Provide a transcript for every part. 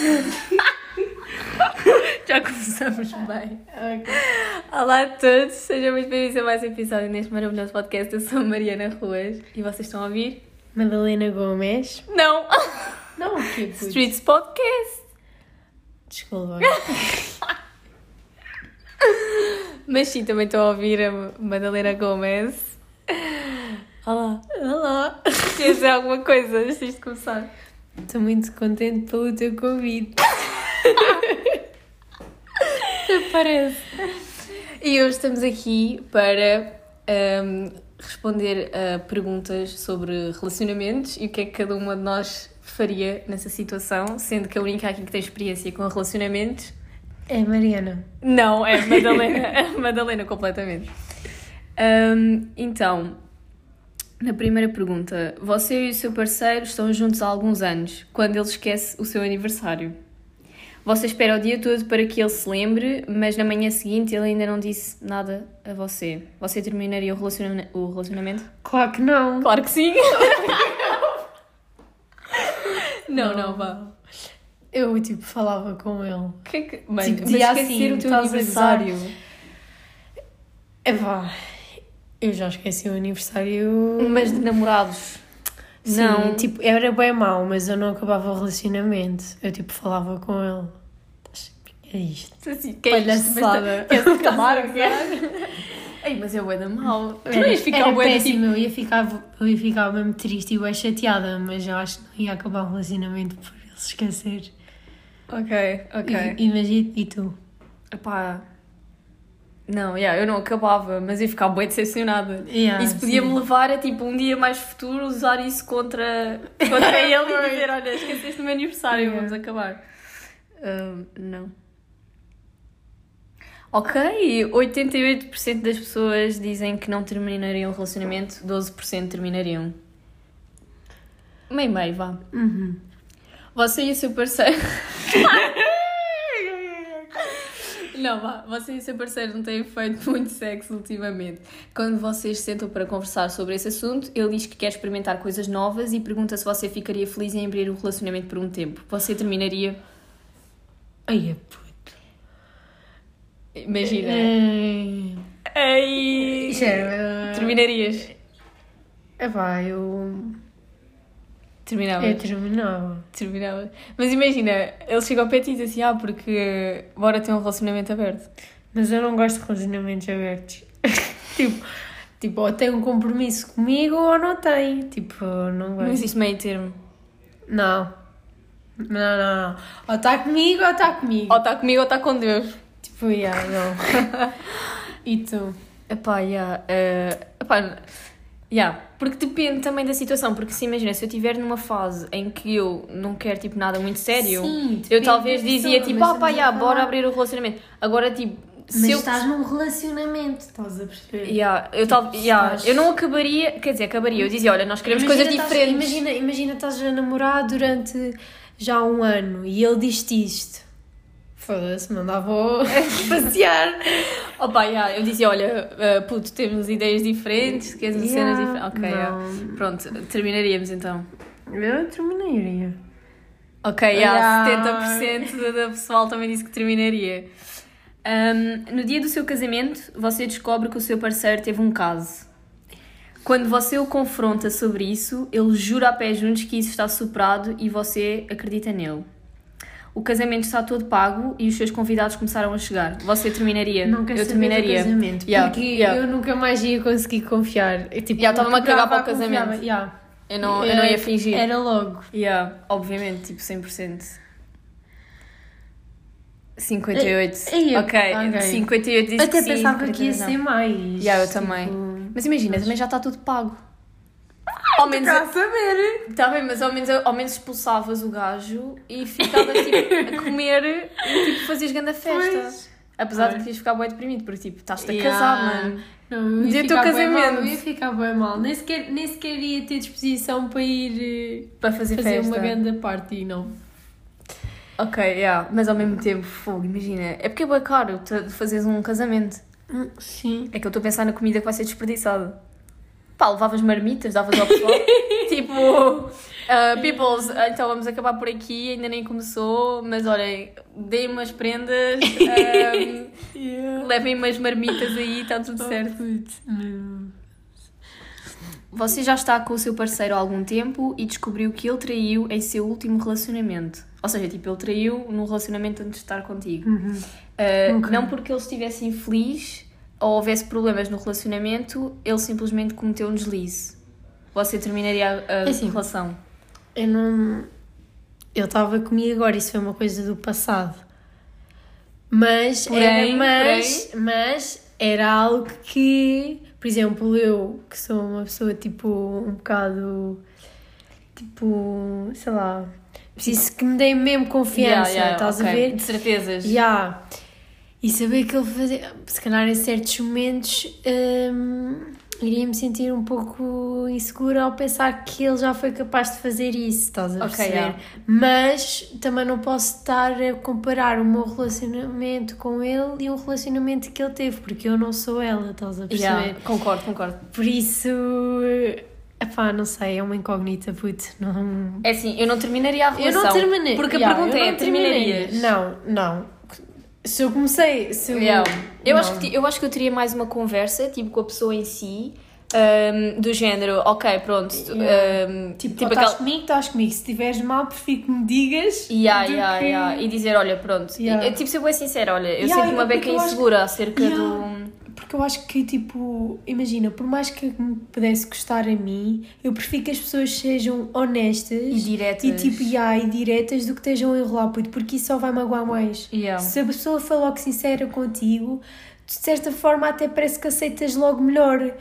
Já começamos bem. Ok. Olá a todos, sejam muito bem-vindos a mais um episódio neste maravilhoso podcast. Eu sou a Mariana Ruas e vocês estão a ouvir? Madalena Gomes. Não! Não, o quê? Streets Podcast! Desculpa. Mas sim, também estou a ouvir a Madalena Gomes. Olá! Olá. Queres dizer alguma coisa antes de começar? Estou muito contente pelo teu convite. Até parece. E hoje estamos aqui para ahm, responder a perguntas sobre relacionamentos e o que é que cada uma de nós faria nessa situação, sendo que a única aqui que tem experiência com relacionamentos É Mariana. não é a Madalena, a Madalena completamente. Ahm, então, na primeira pergunta, você e o seu parceiro estão juntos há alguns anos, quando ele esquece o seu aniversário. Você espera o dia todo para que ele se lembre, mas na manhã seguinte ele ainda não disse nada a você. Você terminaria o, relaciona- o relacionamento? Claro que não. Claro que sim! não, não, vá. Eu, tipo, falava com ele. Que que... Mano, Tipo, mas esquecer assim, o teu aniversário. É vá. Eu já esqueci o aniversário. Mas de namorados. Sim, não. tipo, era bem mau, mas eu não acabava o relacionamento. Eu, tipo, falava com ele. É isto. Assim, queres, Palhaçada. queres acabar? Ei, mas eu é da mal. Tu não ias ficar era bué péssimo, eu ia ficar, eu ia ficar mesmo triste e bem chateada, mas eu acho que não ia acabar o relacionamento por ele se esquecer. tipo... Ok, ok. E, imagina, e tu? Epá. Não, yeah, eu não acabava, mas ia ficar bem decepcionada. Yeah, isso podia-me levar a, tipo, um dia mais futuro usar isso contra, contra ele e dizer, olha, esqueceste do meu aniversário, Yeah. vamos acabar. Ahm, não. Ok, 88% das pessoas dizem que não terminariam o relacionamento, 12% terminariam. Meio meio, vá. Uhum. Você e o seu parceiro. Não, vá. Você e seu parceiro não têm feito muito sexo ultimamente. Quando vocês se sentam para conversar sobre esse assunto, ele diz que quer experimentar coisas novas e pergunta se você ficaria feliz em abrir o relacionamento por um tempo. Você terminaria. Ai, é puto. Imagina. Ei! Isto era- Terminarias. É pá, eu... Terminava. Eu terminava. Terminava. Mas imagina, ele chega ao pé e diz assim: Ah, porque bora ter um relacionamento aberto. Mas eu não gosto de relacionamentos abertos. tipo, tipo, ou tem um compromisso comigo ou não tem. Tipo, não Não gosto. existe meio termo. Não. Não, não, não. Ou está comigo ou está comigo. Ou está comigo ou está com Deus. Tipo, yeah, não. e tu? Epá, yeah, eh, epá, yeah, porque depende também da situação, porque se imagina, se eu estiver numa fase em que eu não quero tipo nada muito sério, Sim, eu talvez dizia pessoa, tipo, mas ah pá, yeah, bora abrir o relacionamento. Agora tipo, Mas se eu... estás num relacionamento, estás a perceber? Yeah, eu, Tipo, tal, yeah, estás- eu não acabaria, quer dizer, acabaria, eu dizia, olha, nós queremos Imagina coisas estás- diferentes. Imagina, imagina estás a namorar durante já um ano e ele diz-te isto. Foda-se, mandava passear. Opa, yeah, eu dizia, olha, uh, puto, temos ideias diferentes, queres cenas Yeah, diferentes. Ok, yeah. pronto, terminaríamos então. Eu terminaria. Ok, yeah, Yeah. 70% da pessoal também disse que terminaria. Um, no dia do seu casamento, você descobre que o seu parceiro teve um caso. Quando você o confronta sobre isso, ele jura a pé juntos que isso está superado e você acredita nele. O casamento está todo pago e os seus convidados começaram a chegar. Você terminaria? Não quero eu saber terminaria. do casamento, Yeah, porque yeah. eu nunca mais ia conseguir confiar. Eu, tipo, Yeah, estava-me a cagar para o casamento. yeah. Eu não, eu não ia fingir. Era logo. Yeah, obviamente, tipo 100%. 58. Ei, ei, ok, ok. 58 disse Até que pensava que ia 40 não. ser mais. Yeah, eu tipo, também. Mas imagina, também já está tudo pago. Ao menos, Cá a saber. Está bem, mas ao menos, ao menos expulsavas o gajo e ficavas tipo, a comer e tipo, fazias grande festa. Pois. Apesar de Pois. que ias ficar bem deprimido, porque tipo, estás-te a Yeah. casar, mano. Não, eu Dia ia ficar bem mal, casamento. eu ia ficar bem mal. Nem sequer, nem sequer ia ter disposição para ir eh, Para fazer, fazer festa. uma grande party, não. Ok, yeah. mas ao mesmo tempo, fogo, imagina. É porque é bem caro fazeres um casamento. Sim. É que eu estou a pensar na comida que vai ser desperdiçada. Pá, levavas marmitas, davas ao pessoal. tipo, uh, peoples, então vamos acabar por aqui, ainda nem começou, mas olhem, deem umas prendas, um, Yeah. levem umas marmitas aí, está tudo certo. Putz, meu. Você já está com o seu parceiro há algum tempo e descobriu que ele traiu em seu último relacionamento. Ou seja, tipo, ele traiu num relacionamento antes de estar contigo. Uhum. Uh, Ok. Não porque ele estivesse infeliz ou houvesse problemas no relacionamento, ele simplesmente cometeu um deslize. Você terminaria a, a É assim. relação. Eu não. Eu estava comigo agora, isso foi uma coisa do passado. Mas, Porém, era, mas, mas era algo que, por exemplo, eu que sou uma pessoa tipo um bocado tipo, sei lá, preciso que me deem mesmo confiança, Yeah, yeah, estás ok. a ver? De certezas. Yeah. E saber que ele fazia, se calhar em certos momentos hum, iria me sentir um pouco insegura ao pensar que ele já foi capaz de fazer isso, estás a perceber? yeah. Mas também não posso estar a comparar o meu relacionamento com ele e um relacionamento que ele teve, porque eu não sou ela, estás a perceber? Yeah, concordo, concordo. Por isso, epá, não sei, é uma incógnita, puto, não, É assim, eu não terminaria a eu relação. não terminei. Porque a Yeah, pergunta eu é: terminarias? Não, não. Se eu comecei. Se eu, Yeah. Eu, não. acho que, eu acho que eu teria mais uma conversa, tipo, com a pessoa em si, um, do género, ok, pronto. Yeah. um, Tipo, tipo estás comigo, estás comigo. Se estiveres mal, prefiro que me digas. Yeah, yeah, que- yeah. E dizer, olha, pronto. E, tipo, ser bem sincera, olha, eu Yeah, sinto uma beca insegura acerca do. Porque eu acho que, tipo, imagina, por mais que me pudesse gostar a mim, eu prefiro que as pessoas sejam honestas E diretas. e, tipo, yeah, e diretas do que estejam a enrolar, puto, porque isso só vai magoar mais. Yeah. Se a pessoa for logo sincera contigo, de certa forma até parece que aceitas logo melhor.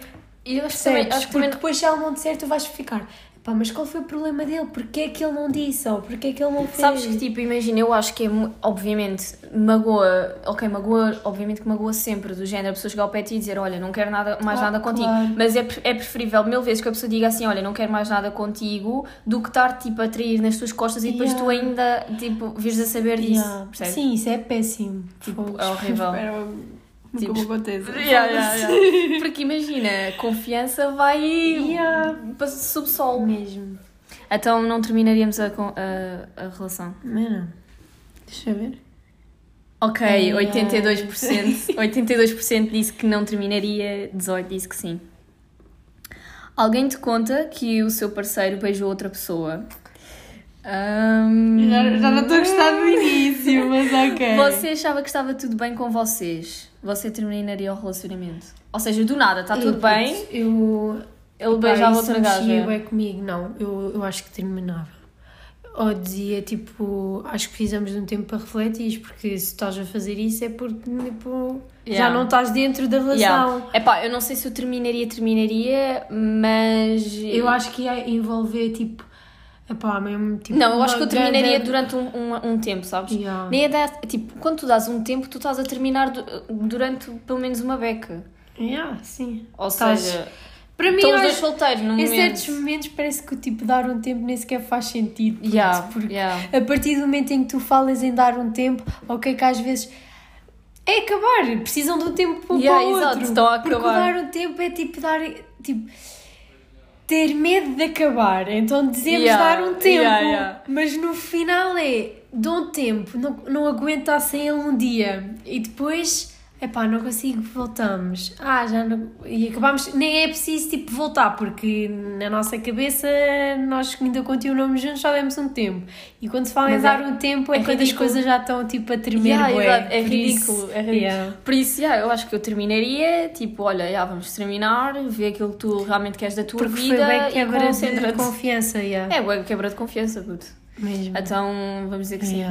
E eu acho que também, acho que Porque também depois se ela não disser, tu vais ficar. Pá, mas qual foi o problema dele? Porquê é que ele não disse? Ou porquê é que ele não fez? Sabes que, tipo, imagina, eu acho que é, obviamente, magoa, ok, magoa, obviamente que magoa sempre, do género, a pessoa chegar ao pé e dizer, olha, não quero nada, mais Claro, nada contigo, claro. mas é, é preferível mil vezes que a pessoa diga assim, olha, não quero mais nada contigo, do que estar, tipo, a trair nas tuas costas e depois Yeah. tu ainda, tipo, vires a saber disso, Yeah. percebes? Sim, isso é péssimo. Tipo, é horrível. Tipo, me aconteça. Yeah, yeah, yeah. Porque imagina, confiança vai Yeah. para subsolo. Mesmo. Então não terminaríamos a, a, a relação. Mano, deixa eu ver. Ok, Ai, 82%. 82% disse que não terminaria, 18% disse que sim. Alguém te conta que o seu parceiro beijou outra pessoa. Ahm, do início, mas ok. Você achava que estava tudo bem com vocês? Você terminaria o relacionamento? Ou seja, do nada, está tudo bem, Eu. ele beijava outra gaja. bué comigo, não. Eu, eu acho que terminava. Ou dizia tipo, acho que precisamos de um tempo para refletir, porque se estás a fazer isso é porque tipo, já Yeah. não estás dentro da relação. Yeah. Epá, eu não sei se eu terminaria, terminaria, mas. Eu acho que ia envolver tipo, epá, mesmo tipo. Não, eu acho que eu terminaria grande- durante um, um, um tempo, sabes? Yeah. Nem é dar, tipo, quando tu dás um tempo, tu estás a terminar du- durante pelo menos uma beca. Yeah, sim. Ou Estás- seja, Para mim, estão eu os dois solteiros em momento. certos momentos parece que tipo, dar um tempo nem sequer faz sentido. puto, Yeah, porque yeah. a partir do momento em que tu falas em dar um tempo, ok, que às vezes é acabar, precisam de um tempo para Yeah, o outro. exato, estão a Porque acabar. dar um tempo é tipo dar. Tipo, ter medo de acabar. Então dizemos Yeah, dar um tempo, yeah, yeah. mas no final é dou um tempo, não, não aguenta sem ele um dia e depois. Epá, não consigo, voltamos. Ah, já não... E acabamos... Nem é preciso, tipo, voltar, porque na nossa cabeça nós ainda continuamos juntos, só demos um tempo. E quando se fala em dar é- um tempo, é, é quando as coisas já estão, tipo, a tremer Yeah, bué. exato, é ridículo, isso- é ridículo. Yeah. Por isso, yeah, eu acho que eu terminaria, tipo, olha, já vamos terminar, ver aquilo que tu realmente queres da tua Porque foi vida bem e quebra de concentra-te. confiança, yeah. É, bué, quebra de confiança, puto. mesmo. Então, vamos dizer que sim.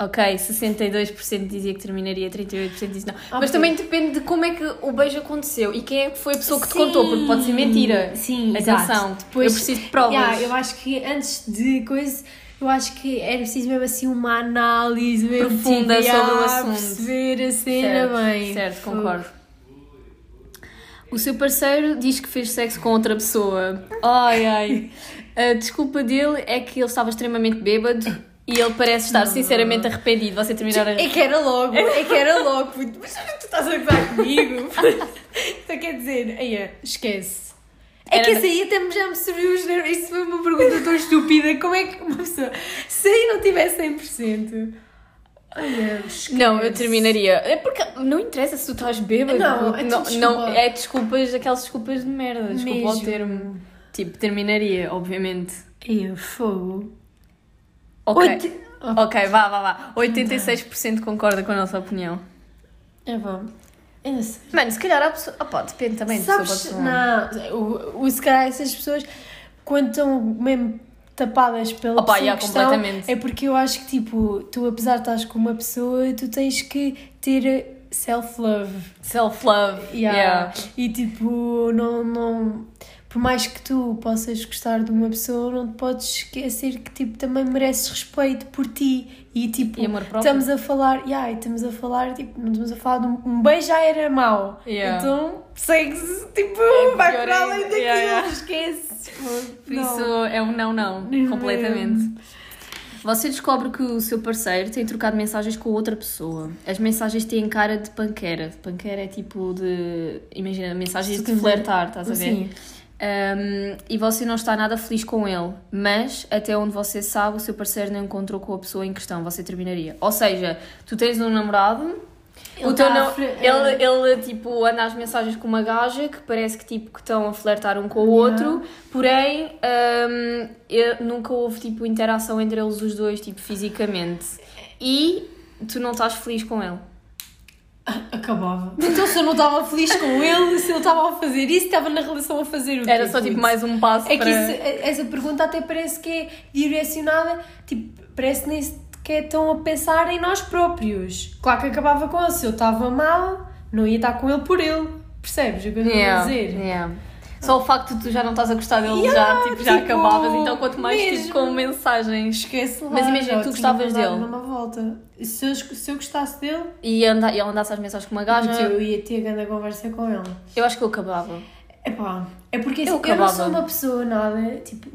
Ok, 62% dizia que terminaria, 38% disse não. Mas Ok. também depende de como é que o beijo aconteceu e quem é que foi a pessoa que te Sim. contou, porque pode ser mentira. Sim, Atenção, exato. Depois, eu preciso de provas. Yeah, eu acho que antes de coisa, eu acho que era preciso mesmo assim uma análise mesmo Profunda tipo, sobre o assunto. perceber a cena certo, bem. certo, concordo. O seu parceiro diz que fez sexo com outra pessoa. Ai, ai. A desculpa dele é que ele estava extremamente bêbado e ele parece estar sinceramente arrependido. Você terminar a... É que era logo, é que era logo. Mas tu estás a gozar comigo? então quer dizer, aí, esquece. É que isso aí até me- já me subiu os nervos. Isso foi uma pergunta tão estúpida. Como é que uma pessoa, se aí não tiver 100%, olha, esquece. Não, eu terminaria. É porque não interessa se tu estás bêbado. Não, é tudo não, desculpa. não, é desculpas, aquelas desculpas de merda. Desculpa o Mesmo. termo. Tipo, terminaria, obviamente. Ai, fogo. Ok. Oito- Ok, vá, vá, vá. 86% concorda com a nossa opinião. É bom. Eu sei. Mano, se calhar a pessoa. Pá, depende também de pessoa para pessoa. não, o, o, se calhar essas pessoas, quando estão mesmo tapadas pela Opa, pessoa yeah, completamente. é porque eu acho que, tipo, tu apesar de estás com uma pessoa, tu tens que ter self-love. Self-love. Yeah. Yeah. E, tipo, não, não... Por mais que tu possas gostar de uma pessoa, não te podes esquecer que, tipo, também mereces respeito por ti. E, tipo, E estamos a falar... Yeah, estamos a falar, tipo, não estamos a falar de um, um beijo já era mau. Yeah. Então, segue-se, tipo, É vai para além daquilo, Yeah, yeah. esquece. Por isso é um não, não. Completamente. Você descobre que o seu parceiro tem trocado mensagens com outra pessoa. As mensagens têm cara de panqueira. Panqueira é tipo de. Imagina, mensagens de flertar, estás a ver? Sim. Um, e você não está nada feliz com ele, mas até onde você sabe, o seu parceiro não encontrou com a pessoa em questão, você terminaria. Ou seja, tu tens um namorado, Ele o teu tá não, ele, ele tipo anda às mensagens com uma gaja que parece que tipo que estão a flertar um com o outro, porém um, nunca houve tipo interação entre eles os dois, tipo fisicamente, e tu não estás feliz com ele. Acabava. Então, se eu não estava feliz com ele, se ele estava a fazer isso, estava na relação a fazer o quê? Era só tipo mais um passo É que para... isso- essa pergunta até parece que é direcionada, tipo, parece que nem sequer estão a pensar em nós próprios. Claro que acabava com ele, se eu estava mal, não ia estar com ele por ele. Percebes o que eu estou a Yeah, dizer? yeah. Só o facto de tu já não estás a gostar dele Yeah, já, tipo, já tipo, acabavas, então quanto mais mesmo. tipo com mensagens Esquece lá. Mas imagina, tu gostavas dele. numa volta. Se eu, se eu gostasse dele, e, anda, ele andasse às mensagens com uma gaja, eu ia ter grande conversa com ele. eu acho que eu acabava. Epá, é porque assim, Eu eu, não sou uma pessoa nada, tipo,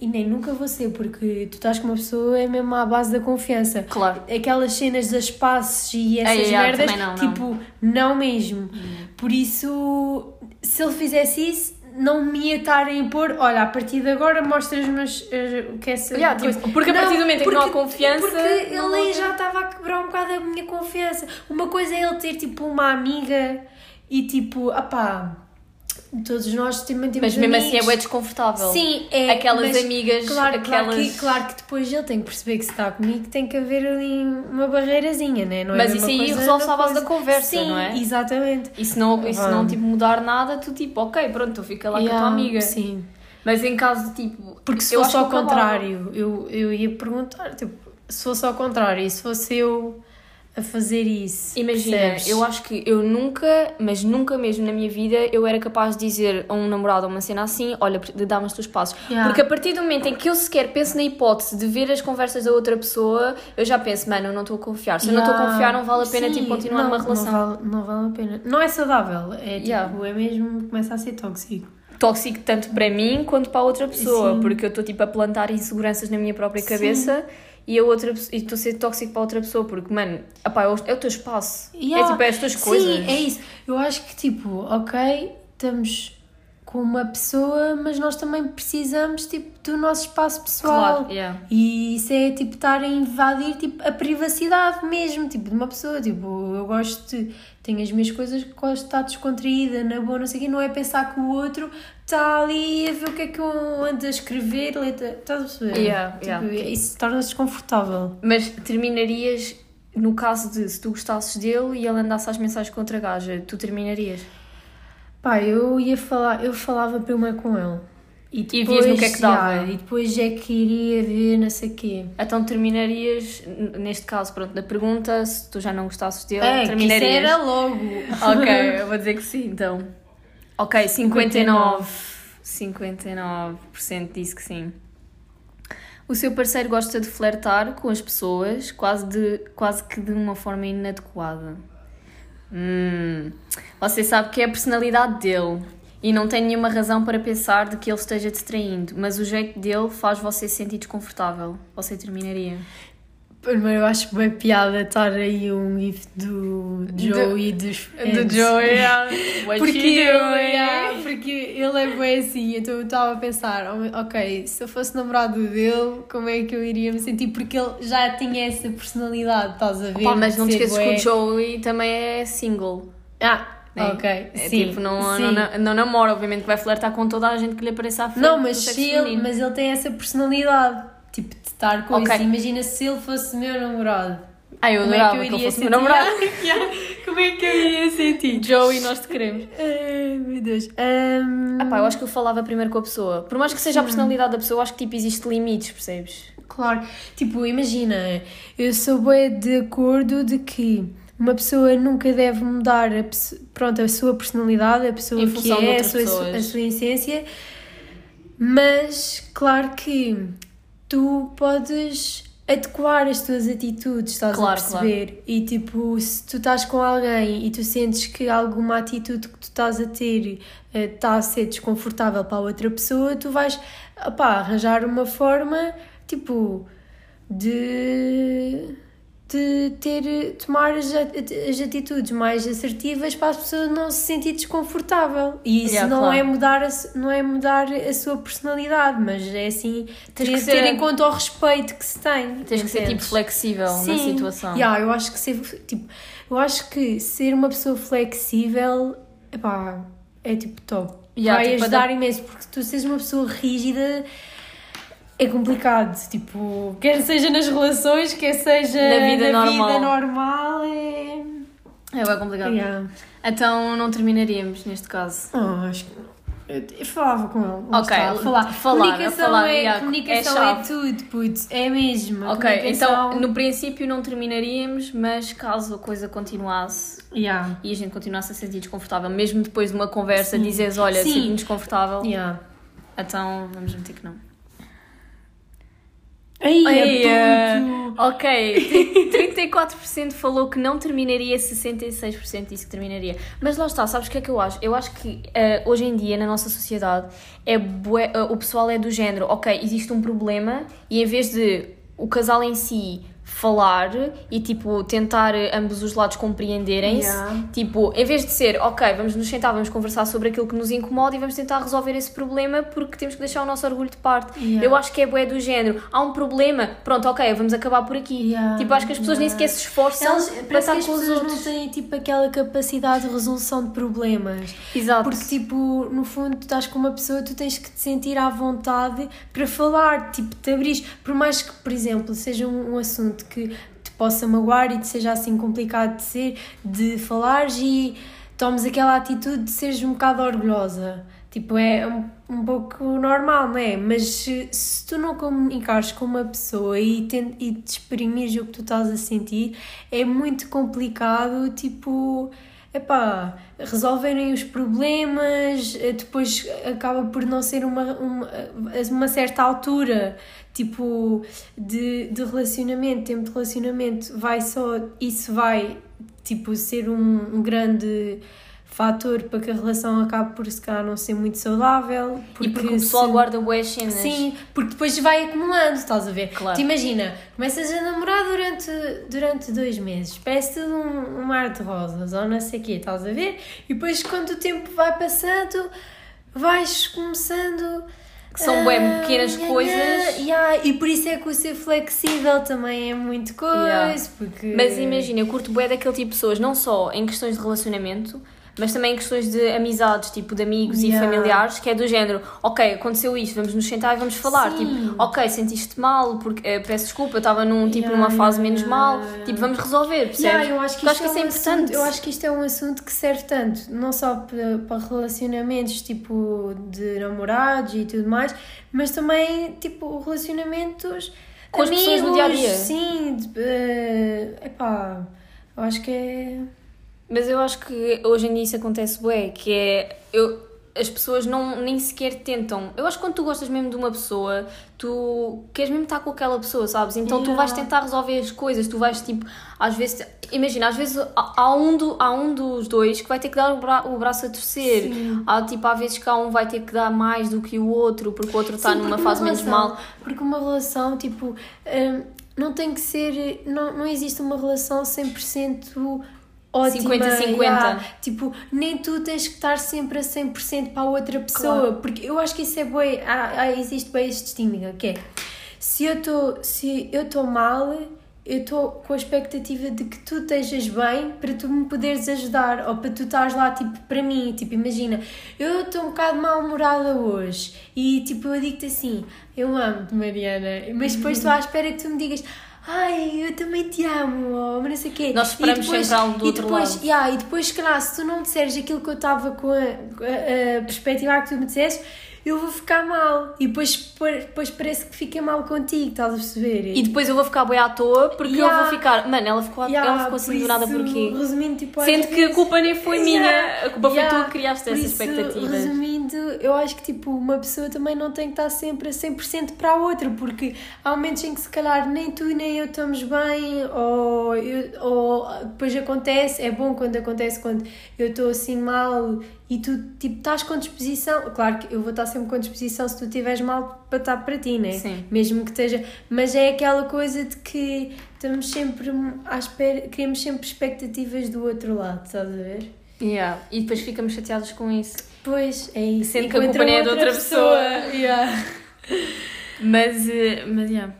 e nem nunca vou ser, porque tu estás com uma pessoa é mesmo à base da confiança. Claro. Aquelas cenas das passes e essas ai, merdas, não, não. tipo, não mesmo. Por isso, se ele fizesse isso, não me ia estar a impor, olha, a partir de agora mostras-me as- as- o que é essa Yeah, tipo, porque a partir do momento em que não há confiança, Porque ele aí já estava a quebrar um bocado a minha confiança. Uma coisa é ele ter, tipo, uma amiga e, tipo, apá, todos nós também temos Mas mesmo assim é amigos. bem desconfortável. Sim, é. Aquelas mas amigas, Claro, claro, aquelas- que, claro que depois ele tem que perceber que se está comigo tem que haver ali uma barreirazinha, né? não é? Mas isso aí resolve-se à base da conversa, Sim, não é? exatamente. E se não, e se não tipo, mudar nada, tu tipo, ok, pronto, tu fica lá com a tua Yeah, amiga. Sim. Mas em caso de tipo. Porque se fosse ao contrário, eu, eu ia perguntar, tipo, se fosse ao contrário, e se fosse eu a fazer isso. Imagina, percebes? eu acho que eu nunca, mas nunca mesmo na minha vida, eu era capaz de dizer a um namorado ou uma cena assim: olha, de dar-me os teus passos. Yeah. Porque a partir do momento em que eu sequer penso na hipótese de ver as conversas da outra pessoa, eu já penso, mano, eu não estou a confiar. Se eu não estou a Yeah. confiar, não vale a pena Sim, tipo, continuar não, uma relação. Não vale, não vale a pena. Não é saudável, é tipo, Yeah. é mesmo, começa a ser tóxico. Tóxico tanto para mim quanto para a outra pessoa, Sim. porque eu estou tipo a plantar inseguranças na minha própria Sim. E a outra e estou a ser tóxico para outra pessoa, porque, mano, apá, é o é teu espaço. Yeah. É tipo, é as tuas coisas. Sim, é isso. Eu acho que, tipo, ok, estamos com uma pessoa, mas nós também precisamos, tipo, do nosso espaço pessoal. Claro, yeah. E isso é, tipo, estar a invadir, tipo, a privacidade mesmo, tipo, de uma pessoa. Tipo, eu gosto de... Tenho as minhas coisas gosto de estar descontraída, na boa, não sei o quê. Não é pensar que o outro está ali a ver o que é que eu ando a escrever, letra... Estás a perceber? Yeah, tipo, yeah. Isso torna-se desconfortável. Mas terminarias, no caso de se tu gostasses dele e ele andasse às mensagens contra a gaja, tu terminarias? Pá, eu ia falar, eu falava primeiro com ele. E, vias no que é que dava. e depois é que iria ver não sei o quê. Então terminarias, neste caso, pronto, da pergunta, se tu já não gostasses dele, É, que isso terminarias? era logo. Ok, eu vou dizer que sim, então. Ok, 59. 59% disse que sim. O seu parceiro gosta de flertar com as pessoas, quase, de, quase que de uma forma inadequada. Hum, você sabe que é a personalidade dele e não tem nenhuma razão para pensar de que ele esteja distraindo, mas o jeito dele faz você se sentir desconfortável. Você terminaria. Primeiro, eu acho bem piada estar aí um gif do Joe e dos Do Friends. Joey, Porque, doing? yeah, porque ele é bem assim, então eu estava a pensar, oh, ok, se eu fosse namorado dele, como é que eu iria me sentir? Porque ele já tinha essa personalidade, estás a ver? Pá, mas não te esqueças que bué- o Joey também é single. Ah, né? ok, É sim. tipo, não, sim. não, não, não namora, obviamente que vai flertar com toda a gente que lhe apareça à frente. Não, do mas, ele, feminino. mas ele tem essa personalidade, tipo, estar com Ok. isso. Imagina se ele fosse meu namorado. Ah, eu Como é adorava que eu iria sentir? meu namorado. Como é que eu iria sentir? Joey, nós te queremos. Ai, meu Deus. Ahm, Ah pá, eu acho que eu falava primeiro com a pessoa. Por mais que seja a personalidade da pessoa, acho que tipo, existe limites, percebes? Claro, tipo, imagina, eu sou bem de acordo de que uma pessoa nunca deve mudar a, pronto, a sua personalidade, a pessoa que é, a sua, a sua essência, mas claro que tu podes adequar as tuas atitudes, estás Claro, a perceber? E tipo, se tu estás com alguém e tu sentes que alguma atitude que tu estás a ter eh, está a ser desconfortável para a outra pessoa, tu vais opá, arranjar uma forma tipo de de ter tomar as, as atitudes mais assertivas para a pessoa não se sentir desconfortável e isso Yeah, não claro. é mudar a, não é mudar a sua personalidade mas é assim ter, que ser- ter em conta o respeito que se tem Tens que ser tipo flexível na Sim. situação. Yeah, eu acho que ser tipo eu acho que ser uma pessoa flexível epá, é tipo top Yeah, vai tipo, ajudar imenso porque tu seres uma pessoa rígida é complicado, tipo, quer seja nas relações, quer seja Na vida normal. vida normal, é... É bem complicado. Yeah. Então não terminaríamos neste caso. Oh, acho que... Eu, eu falava com ele. Ok, está, falar. falar, comunicação falar, é, yeah, comunicação é é, tudo, puto, é mesmo. Ok, comunicação- então no princípio não terminaríamos, mas caso a coisa continuasse Yeah. e a gente continuasse a se sentir desconfortável, mesmo depois de uma conversa, Sim. dizes: Olha, sinto-me desconfortável, Yeah. então vamos meter que não. Ai, Ai, é puto. Ok, 34% falou que não terminaria, 66% disse que terminaria. Mas lá está, sabes o que é que eu acho? Eu acho que eh, hoje em dia, na nossa sociedade, é bué- eh, o pessoal é do género, ok, existe um problema e em vez de o casal em si falar e tipo tentar ambos os lados compreenderem-se, Yeah. tipo, em vez de ser, ok, vamos nos sentar, vamos conversar sobre aquilo que nos incomoda e vamos tentar resolver esse problema porque temos que deixar o nosso orgulho de parte. Yeah. Eu acho que é bué do género. Há um problema, pronto, ok, vamos acabar por aqui. Yeah, Tipo, acho que as pessoas nem sequer se esforçam Elas, para estar com os outros. não têm tipo aquela capacidade de resolução de problemas. Exato. Porque, tipo, no fundo, tu estás com uma pessoa, tu tens que te sentir à vontade para falar, tipo, te abrir. Por mais que, por exemplo, seja um, um assunto que te possa magoar e te seja assim complicado de ser, de falares e tomes aquela atitude de seres um bocado orgulhosa. Tipo, é um, um pouco normal, não é? Mas se, tu não comunicares com uma pessoa e, ten- e te exprimires o que tu estás a sentir, é muito complicado, tipo, epá, resolverem os problemas, eh, depois acaba por não ser uma, uma, uma certa altura, tipo, de, de relacionamento, tempo de relacionamento, vai só, isso vai, tipo, ser um, um grande fator para que a relação acabe por se calhar não ser muito saudável. E porque o pessoal se- guarda bué cenas. Sim, porque depois vai acumulando, estás a ver? Claro. Te imagina, começas a namorar durante, durante dois meses, parece tudo um, um mar de rosas ou não sei o quê, estás a ver? E depois quando o tempo vai passando, vais começando... Que são bué ah, pequenas nha, coisas. yeah, e por isso é que o ser flexível também é muito coisa, Yeah. porque... Mas imagina, eu curto bué daquele tipo de pessoas, não só em questões de relacionamento, mas também em questões de amizades, tipo de amigos Yeah. e familiares, que é do género, ok, aconteceu isto, vamos nos sentar e vamos falar. Sim. Tipo, ok, sentiste mal, porque eh, peço desculpa, eu estava num, tipo, Yeah, numa fase menos mal, tipo, vamos resolver, percebes? Eu acho que, isto isso é é um importante. assunto, eu acho que isto é um assunto que serve tanto, não só para, para relacionamentos tipo de namorados e tudo mais, mas também tipo relacionamentos Com as pessoas do dia a dia. Sim, de, eh, epá, eu acho que é. Mas eu acho que hoje em dia isso acontece bué, que é eu, as pessoas não nem sequer tentam. Eu acho que quando tu gostas mesmo de uma pessoa, tu queres mesmo estar com aquela pessoa, sabes? Então tu Yeah. vais tentar resolver as coisas, tu vais tipo, às vezes, imagina, às vezes há, um, do, há um dos dois que vai ter que dar o, bra, o braço a torcer. Sim. Há tipo, há vezes que há um vai ter que dar mais do que o outro, porque o outro está numa fase uma menos relação- mal. Porque uma relação, tipo, hum, não tem que ser. Não, não existe uma relação 100% ótima. 50-50. yeah. Tipo, nem tu tens que estar sempre a 100% para a outra pessoa. Claro. Porque eu acho que isso é bem. Há, há- existe bem este estímulo, que é. Se eu estou se estou mal, eu estou com a expectativa de que tu estejas bem para tu me poderes ajudar ou para tu estares lá, tipo, para mim. Tipo, imagina, eu estou um bocado mal-humorada hoje e, tipo, eu digo-te assim: eu amo-te, Mariana, mas depois estou à espera que tu me digas. Ai, eu também te amo, ou não sei o quê. Nós esperamos E depois- sempre algo do e outro depois, lado. Yeah, e depois, se calhar, se tu não disseres aquilo que eu estava com a, a, a perspectiva que tu me disseste, eu vou ficar mal. E depois, depois parece que fica mal contigo, estás a perceber? E depois eu vou ficar bem à toa porque Yeah. eu vou ficar. Mano, ela ficou, Yeah, ela ficou assim por do nada isso, porquê? Resumindo, tipo, Sendo que a vezes- culpa nem foi minha, Yeah, a culpa foi yeah. tu que criaste Por essas isso, expectativas. Resumindo, eu acho que tipo, uma pessoa também não tem que estar sempre a 100% para a outra, porque há momentos em que se calhar nem tu nem eu estamos bem, ou, eu- ou depois acontece, é bom quando acontece quando eu estou assim mal e tu tipo estás com disposição. Claro que eu vou estar sempre com disposição se tu estiveres mal para estar para ti, né? Sim. Mesmo que esteja. Mas é aquela coisa de que estamos sempre à espera, criamos sempre expectativas do outro lado, estás a ver? Yeah. E depois ficamos chateados com isso. Pois, é isso. Sendo que a culpa é de outra pessoa. Yeah. Mas, eh, mas yeah.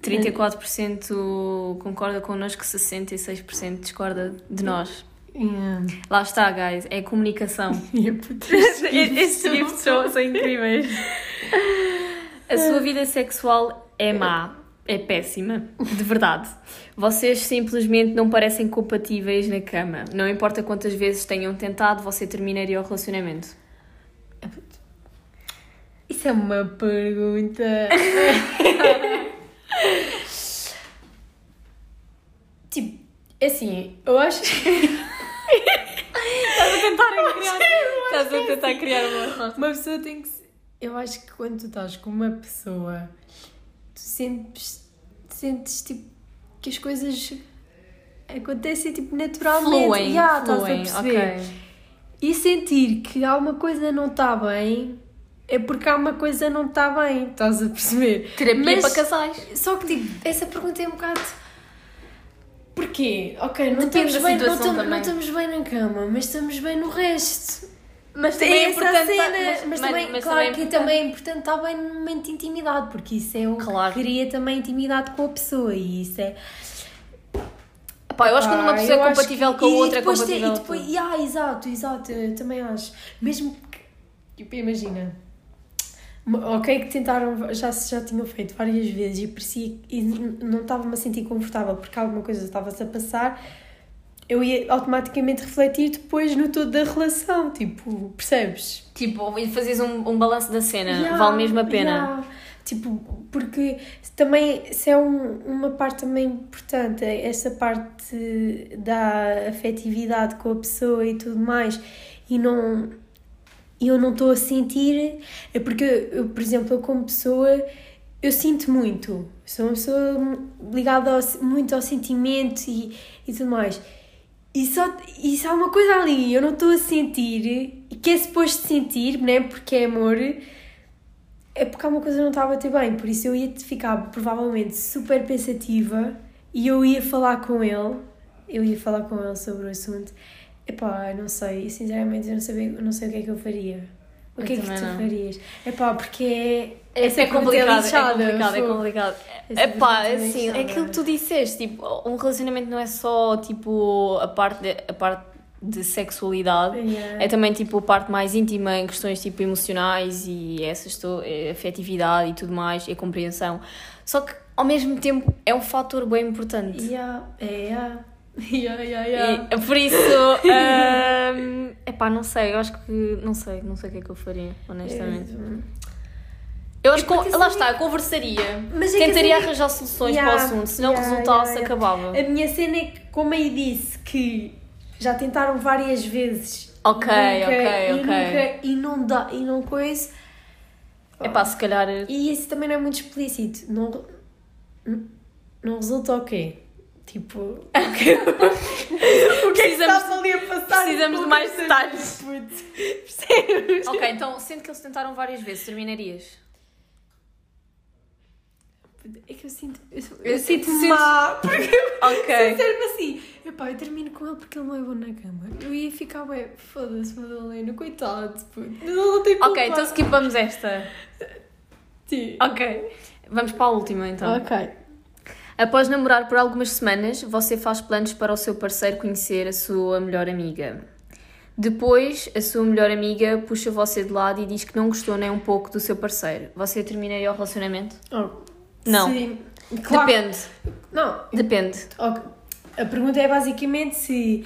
34% concorda connosco, 66% discorda de nós. Yeah. Lá está, guys, é comunicação. Estes gifts são, são incríveis. A sua vida sexual é má, é péssima, de verdade. Vocês simplesmente não parecem compatíveis na cama. Não importa quantas vezes tenham tentado, você terminaria o relacionamento. Isso é uma pergunta. tipo, assim, eu acho que Estás a tentar criar, estás a tentar criar uma resposta. uma pessoa tem que. Eu acho que quando tu estás com uma pessoa, tu sentes, sentes tipo que as coisas acontecem tipo naturalmente. Fluem, Yeah, estás a fluem, perceber? ok. E sentir que alguma coisa não está bem é porque alguma coisa não está bem, estás a perceber? Terapia Mas- para casais. Só que tipo, essa pergunta é um bocado. Porquê? Ok, não Depende estamos, bem, não, não estamos bem na cama, mas estamos bem no resto. Mas também é essa importante. cena, mas, mas, também, mas claro também é que também é importante estar bem no momento de intimidade, porque isso é o Claro. que cria também intimidade com a pessoa e isso é. Pá, eu acho que quando uma pessoa é compatível que- com a outra, é tem- compatível e depois, yeah, exato, exato, eu também acho. Mesmo que, tipo, imagina, ok que tentaram, já, já tinham feito várias vezes e parecia e não estava-me a sentir confortável porque alguma coisa estava-se a passar, eu ia automaticamente refletir depois no todo da relação, tipo, percebes? Tipo, e fazes um, um balanço da cena, Yeah, vale mesmo a pena. yeah. Tipo, porque também, se é um- uma parte também importante, essa parte da afetividade com a pessoa e tudo mais, e não eu não estou a sentir, é porque eu, por exemplo, eu como pessoa, eu sinto muito, sou uma pessoa ligada ao- muito ao sentimento e, e tudo mais. E só, e se há uma coisa ali e eu não estou a sentir, e que é suposto sentir, né? porque é amor, é porque há uma coisa não está a bater bem. Por isso eu ia ficar provavelmente super pensativa e eu ia falar com ele, eu ia falar com ele sobre o assunto. Epá, não sei, sinceramente eu não, sabia, não sei o que é que eu faria. O Eu que é que tu não. farias? Epá, porque é. Essa é pergunta complicado, é complicado, é complicado. Essa É pá, é assim, é aquilo que tu disseste, tipo, um relacionamento não é só, tipo, a parte de, a parte de sexualidade, Yeah. é também, tipo, a parte mais íntima em questões, tipo, emocionais e essas, é, afetividade e tudo mais, e a compreensão. Só que, ao mesmo tempo, é um fator bem importante. Yeah, é, yeah. Yeah, yeah, yeah. E, por isso, é pá, não sei, eu acho que, não sei, não sei o que é que eu faria, honestamente. Eu acho É que, porque lá assim- está, conversaria. Mas é Tentaria assim- arranjar soluções para o assunto. Se não resultasse, acabava. A minha cena é que, como aí disse, que já tentaram várias vezes. Ok, e nunca, ok, e ok. Nunca, e não dá, e não coisa. É pá, se calhar. E isso também não é muito explícito. Não, não resulta o quê? Tipo, o que, o que é que ali a passar? precisamos de mais detalhes. Percebes? Ok, então, sendo que eles tentaram várias vezes, terminarias? É que eu sinto. Eu, Eu eu sinto má. Porque Ok. Sincero assim, epá, eu termino com ele porque ele não é bom na cama. Eu ia ficar, ué, foda-se, Madalena, coitado, puto. Ele não tem culpa. Ok, então skipamos esta. Sim. Ok. Vamos para a última então. Ok. Após namorar por algumas semanas, você faz planos para o seu parceiro conhecer a sua melhor amiga. Depois, a sua melhor amiga puxa você de lado e diz que não gostou nem um pouco do seu parceiro. Você terminaria o relacionamento? Oh, Não. Sim. Claro. Depende. Não, Depende. ok. a pergunta é basicamente se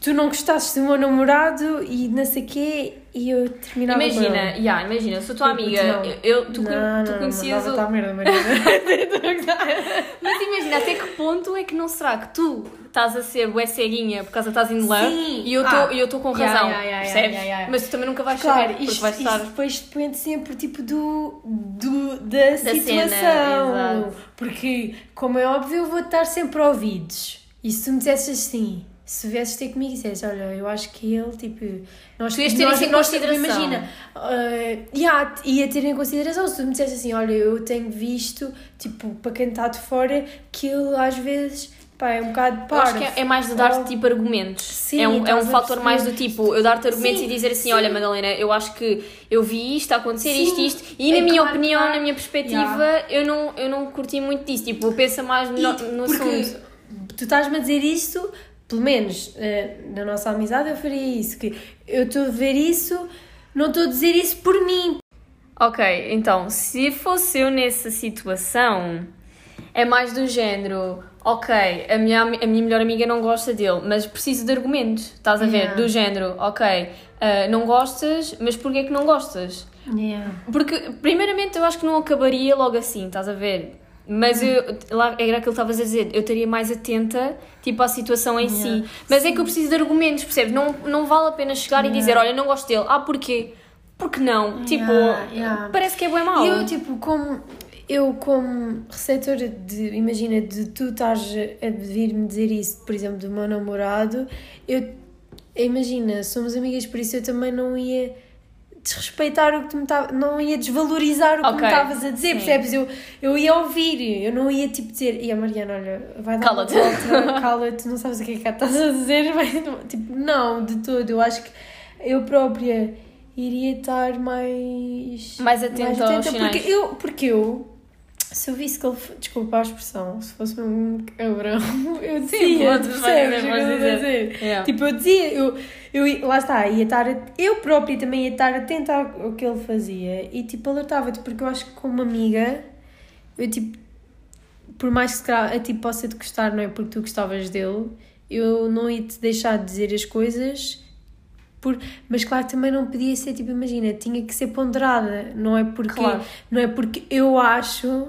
tu não gostasses do meu namorado e não sei o quê e eu terminava com Imagina, ele. yeah, imagina, sou tua Tipo, amiga, não. eu, tu, não, tu não, conhecias não, o... mandava-te à merda, Mariana. Mas imagina, até que ponto é que não será que tu estás a ser bué ceguinha por causa que estás in love Sim. e eu Ah. estou com razão, yeah, yeah, percebes? yeah. Mas tu também nunca vais Claro, saber, isto, vais estar... isto depois depende sempre tipo do, do da, cena, situação. exato. Porque, como é óbvio, eu vou estar sempre ouvidos. E se tu me dissesses assim, se viesses ter comigo e dissesses, olha, eu acho que ele, tipo. Nós, nós, em nós- consideração. Imagina, uh, yeah, ia ter em consideração se tu me dissesses assim, olha, eu tenho visto, tipo, para quem está de fora, que ele às vezes. Pá, é um bocado parvo. acho que é, é mais de dar-te Ou- tipo argumentos. Sim, é um, é um fator mais do tipo, eu dar-te argumentos Sim, e dizer assim: sim. olha, Madalena, eu acho que eu vi isto a acontecer, Sim. isto, isto, e É na minha claro opinião, há- na minha perspectiva, eu, não, eu não curti muito disso. Tipo, pensa mais no, E no porque assunto. tu estás-me a dizer isto, pelo menos eh, na nossa amizade eu faria isso, que eu estou a ver isso, não estou a dizer isso por mim. Ok, então, se fosse eu nessa situação, é mais do género, ok, a minha, a minha melhor amiga não gosta dele, mas preciso de argumentos, estás a ver? Yeah. Do género, ok, ah, não gostas, mas porquê que não gostas? Porque, primeiramente, eu acho que não acabaria logo assim, estás a ver? Mas eu, lá, era aquilo que estavas a dizer, eu estaria mais atenta, tipo, à situação em si. Yeah. Mas é que eu preciso de argumentos, percebes? Não, não vale a pena chegar e Yeah. dizer, olha, não gosto dele. Ah, porquê? Porque não? Tipo, yeah. parece que é bem mau. E eu, tipo, como eu como receptora de, imagina, de tu estás a vir-me dizer isso, por exemplo, do meu namorado, eu, imagina, somos amigas, por isso eu também não ia desrespeitar o que tu me estavas, não ia desvalorizar o que Ok, me estavas a dizer, sim. percebes? Eu, eu ia ouvir, eu não ia tipo dizer, e a Mariana, olha, vai dar Cala-te." uma volta, cala-te, não sabes o que é que estás a dizer, vai, tipo, não, de todo, eu acho que eu própria iria estar mais Mais atenta aos sinais. porque eu, porque eu se eu visse que ele, desculpa a expressão, se fosse um cabrão, eu dizia, podes percebes o que eu dizer? Yeah. Tipo, eu dizia, eu, eu, ia- lá está, ia estar, eu própria também ia estar atenta ao que ele fazia e tipo alertava-te, porque eu acho que como amiga, eu tipo, por mais que a ti possa te gostar, não é porque tu gostavas dele, eu não ia te deixar de dizer as coisas. Por, mas claro, também não podia ser tipo, imagina, tinha que ser ponderada, não é porque Claro. não é porque eu acho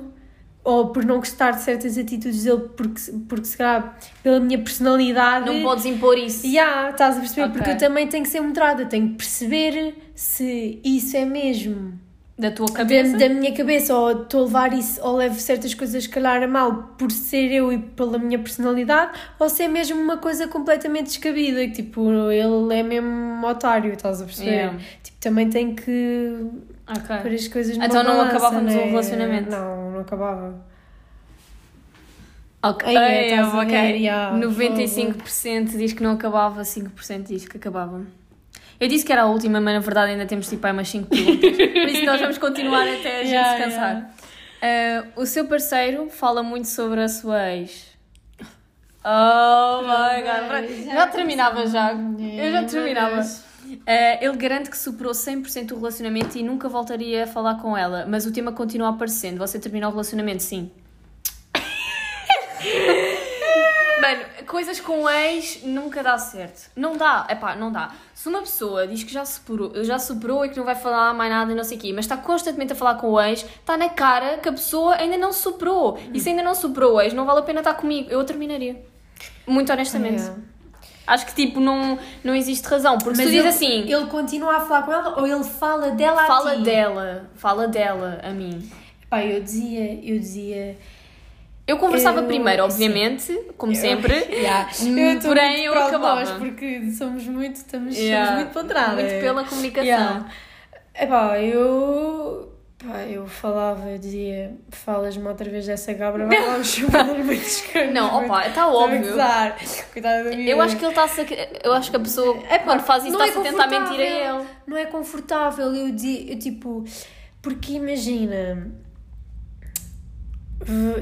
ou por não gostar de certas atitudes dele porque, porque se calhar pela minha personalidade Não podes impor isso. Ya, estás a perceber? Ok. Porque eu também tenho que ser moderada, tenho que perceber se isso é mesmo Da tua da, cabeça. da minha cabeça, ou estou a levar isso, ou levo certas coisas, se calhar, a mal por ser eu e pela minha personalidade, ou se é mesmo uma coisa completamente descabida, que tipo, ele é mesmo um otário, estás a perceber? Yeah. Tipo, também tenho que Ok. pôr as coisas numa Então não balança, acabávamos né? o relacionamento? Não, não acabava. Ok, Ai, é, estás a ver, yeah, 95% diz que não acabava, 5% diz que acabava. Eu disse que era a última, mas na verdade ainda temos tipo aí umas 5 perguntas. Por isso nós vamos continuar até a gente Yeah, se cansar. Ah, o seu parceiro fala muito sobre a sua ex. Oh my god. Já, já terminava já. Eu já terminava. Ah, ele garante que superou 100% o relacionamento e nunca voltaria a falar com ela, mas o tema continua aparecendo. Você terminou o relacionamento? Sim. Mano, coisas com ex nunca dá certo. Não dá, epá, não dá. Se uma pessoa diz que já superou, já superou e que não vai falar mais nada e não sei o quê, mas está constantemente a falar com o ex, está na cara que a pessoa ainda não superou. E se ainda não superou o ex, não vale a pena estar comigo. Eu terminaria. Muito honestamente. Yeah. Acho que tipo, não, não existe razão. Porque se tu ele, dizes assim, ele continua a falar com ela ou ele fala dela a fala dela, fala dela a mim. Pá, eu dizia, eu dizia. Eu conversava Eu- primeiro, sim. obviamente, como sempre. Yeah. Hum, Eu estou porém, eu acabava. nós, porque somos muito, estamos, Yeah. somos muito ponderadas. Muito pela comunicação. Yeah. Epá, eu Pá, eu falava, eu dizia, falas-me outra vez dessa gabra, vai lá o chupador muitos canos. Não, opa, está óbvio. Coitada da minha Eu acho que ele está Eu acho que a pessoa, quando faz isso, não é está-se a tentar mentir a ele. Não é confortável, eu, di, eu tipo. Porque imagina.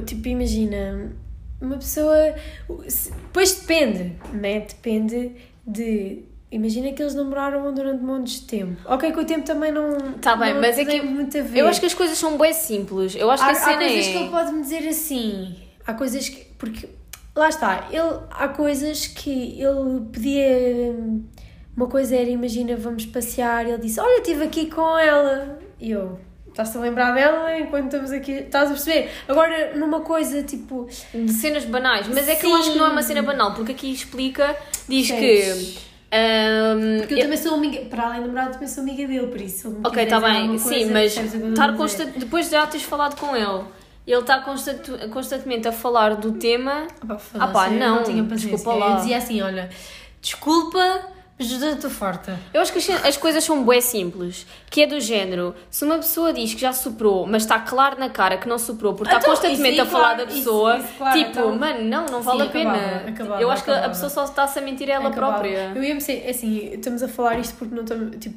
Tipo, imagina. Uma pessoa. Pois depende, né? Depende de. Imagina que eles namoraram durante montes de tempo. Ok, que o tempo também não. Tá bem, não mas é que muito a ver. Eu acho que as coisas são bem simples. Eu acho há, que a há cena coisas é. que ele pode me dizer assim. Há coisas que. Porque. Lá está. Ele, há coisas que ele podia. Uma coisa era, imagina, vamos passear. Ele disse: Olha, estive aqui com ela. E eu. Estás-te a lembrar dela enquanto estamos aqui? Estás a perceber? Agora, numa coisa tipo. de cenas banais, mas é que eu acho que não é uma cena banal, porque aqui explica, diz que. Porque eu também sou amiga. Para além de namorado, também sou amiga dele, por isso. me ok, está bem, alguma sim, coisa, mas eu estar estou a dizer? constant, depois de já teres falado com ele, ele está constant- constantemente a falar do tema. Ah pá, eu não, tinha paciência. desculpa Eu lá. dizia assim: Olha, desculpa, eu estou farta. Eu acho que as, as coisas são bué simples, que é do género, se uma pessoa diz que já superou, mas está claro na cara que não superou, porque está Então, constantemente isso a falar claro, da isso- pessoa, isso, claro, tipo, então- mano, não, não vale Sim, a pena. acabava, acabava, eu acho que a acabava. pessoa só está-se a mentir a ela Acabava. própria. Eu ia-me ser, assim, estamos a falar isto porque não estamos, tipo,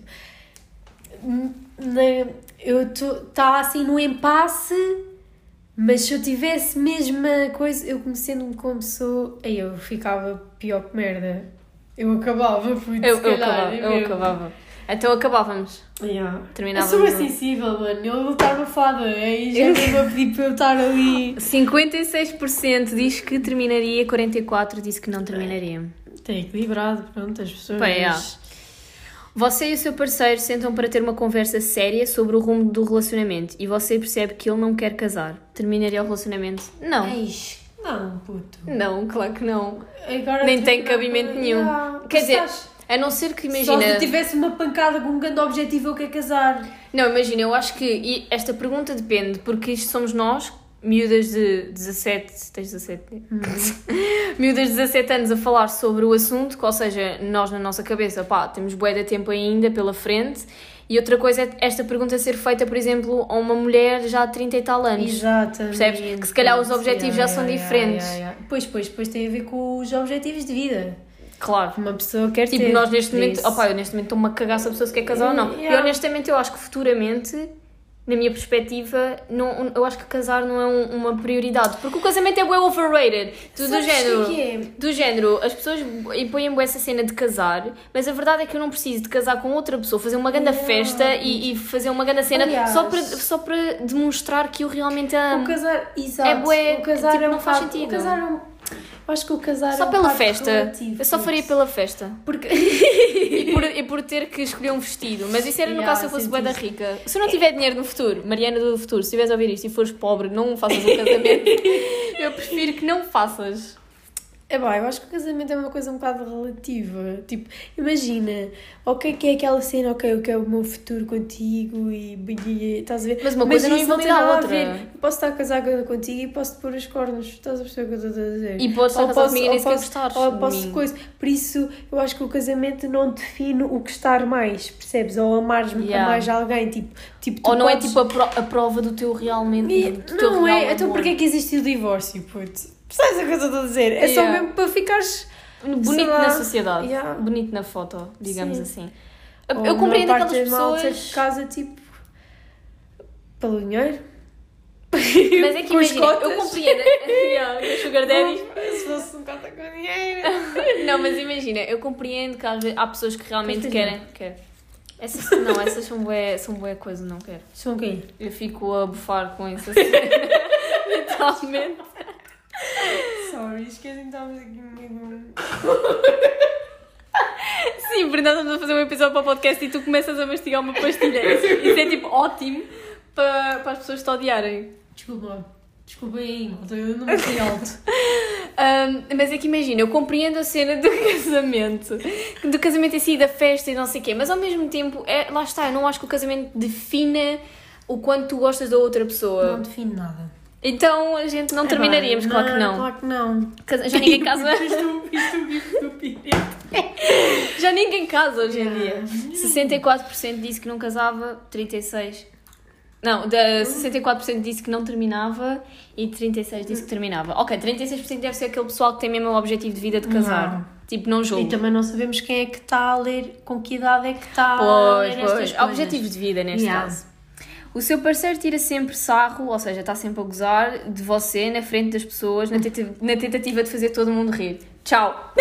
eu está assim no impasse, mas se eu tivesse mesma coisa, eu conhecendo-me como sou, aí eu ficava pior que merda. Eu acabava, puto, Eu, eu acabava, é eu acabava. Então acabávamos. Yeah. Terminávamos Eu sou no- bem sensível, mano. Ele está-me a falar, aí já me a pedir para eu estar ali. 56% diz que terminaria, 44% disse que não terminaria. Tem equilibrado, pronto, as pessoas. Pá, é. Você e o seu parceiro sentam para ter uma conversa séria sobre o rumo do relacionamento e você percebe que ele não quer casar. Terminaria o relacionamento? Não. Eish, não, puto. Não, claro que não. Agora Nem tem cabimento nenhum. Quer dizer, Estás- a não ser que Só imagina. se eu tivesse uma pancada com um grande objetivo, eu quero casar. Não, imagina, eu acho que e esta pergunta depende, porque isto somos nós, miúdas de 17, tens 17, né? miúdas de 17 anos a falar sobre o assunto, que, ou seja, nós na nossa cabeça, pá, temos bué de tempo ainda pela frente, e outra coisa é esta pergunta ser feita, por exemplo, a uma mulher já de 30 e tal anos. Exatamente. Percebes? Que se calhar os objetivos já são diferentes. Pois, pois, pois tem a ver com os objetivos de vida. Claro. Uma pessoa quer Tipo, ter. nós neste momento, opa, eu neste momento estou-me a cagar se a pessoa se quer casar ou não. Yeah. E honestamente eu acho que futuramente, na minha perspectiva, não, eu acho que casar não é um- uma prioridade. Porque o casamento é bué overrated. Do Sabes género. é? Do género, as pessoas impõem essa cena de casar, mas a verdade é que eu não preciso de casar com outra pessoa, fazer uma grande Yeah. festa e, e fazer uma grande cena Aliás. só para, só para demonstrar que eu realmente amo. O casar, exato. É bué, o casar tipo, é um não faz sentido. O casar é um, acho que o casar Só é pela festa. relativo, Eu só faria pela festa. Porque... E por, e por ter que escolher um vestido. Mas isso era no Yeah, caso se eu fosse senti bué da isso. rica. Se eu não tiver dinheiro no futuro, Mariana do futuro, se estiveres a ouvir isto e fores pobre, não faças um casamento. eu prefiro que não faças. É bom, eu acho que o casamento é uma coisa um bocado relativa. Tipo, imagina, ok que é aquela cena, ok, eu quero o meu futuro contigo e... Estás a ver? Mas uma coisa não invalida tem a outra. ver. Eu posso estar casada contigo e posso te pôr os cornos. Estás a perceber o que eu estou a dizer? E podes estar posso- comigo e nem sequer posso- gostares Ou posso mim. coisa. Por isso, eu acho que o casamento não define o gostar mais, percebes? Ou amares Yeah. a mais alguém, tipo... tipo Ou não é podes- tipo a, pro- a prova do teu realmente. E- do teu não real é, então amor. porquê é que existe o divórcio, puto? Percebes o que eu estou a dizer? É só Yeah. mesmo para ficares... Bonito sei na lá. sociedade. Yeah. Bonito na foto, digamos Sim. assim. Eu, Ou eu compreendo parte aquelas das maltas pessoas. casa tipo pelo dinheiro. Mas é que imagina, eu compreendo. yeah, Sugar Daddy. Se fosse um cota com dinheiro. Não, mas imagina, eu compreendo que às vezes há pessoas que realmente querem. Quer. Essas, não, essas são bué, são bué coisa, não quero. São quem? Eu fico a bufar com isso assim. Literalmente. Sorry, esqueci que estávamos aqui comigo. Sim, Brenda, estamos a fazer um episódio para o podcast e tu começas a mastigar uma pastilha. Isso, isso é tipo ótimo para, para as pessoas te odiarem. Desculpa, desculpa aí, malta, eu não me fui alto. Ahm, mas é que imagina, eu compreendo a cena do casamento, do casamento em si, da festa e não sei o quê, mas ao mesmo tempo, é, lá está, eu não acho que o casamento defina o quanto tu gostas da outra pessoa. Não define nada. Então a gente não É terminaríamos, bem, claro que não. Claro que não. Já ninguém casa, isto. já ninguém casa hoje em dia. Yeah. 64% disse que não casava, 36% Não, da 64% disse que não terminava e 36% disse que terminava. Ok, 36% deve ser aquele pessoal que tem mesmo o objetivo de vida de casar. Não. Tipo, não julgo. E também não sabemos quem é que está a ler, com que idade é que está a Pois, ler estas pois. coisas. Objetivos de vida neste Yeah. caso. O seu parceiro tira sempre sarro, ou seja, está sempre a gozar de você na frente das pessoas na tenta- na tentativa de fazer todo mundo rir. Tchau.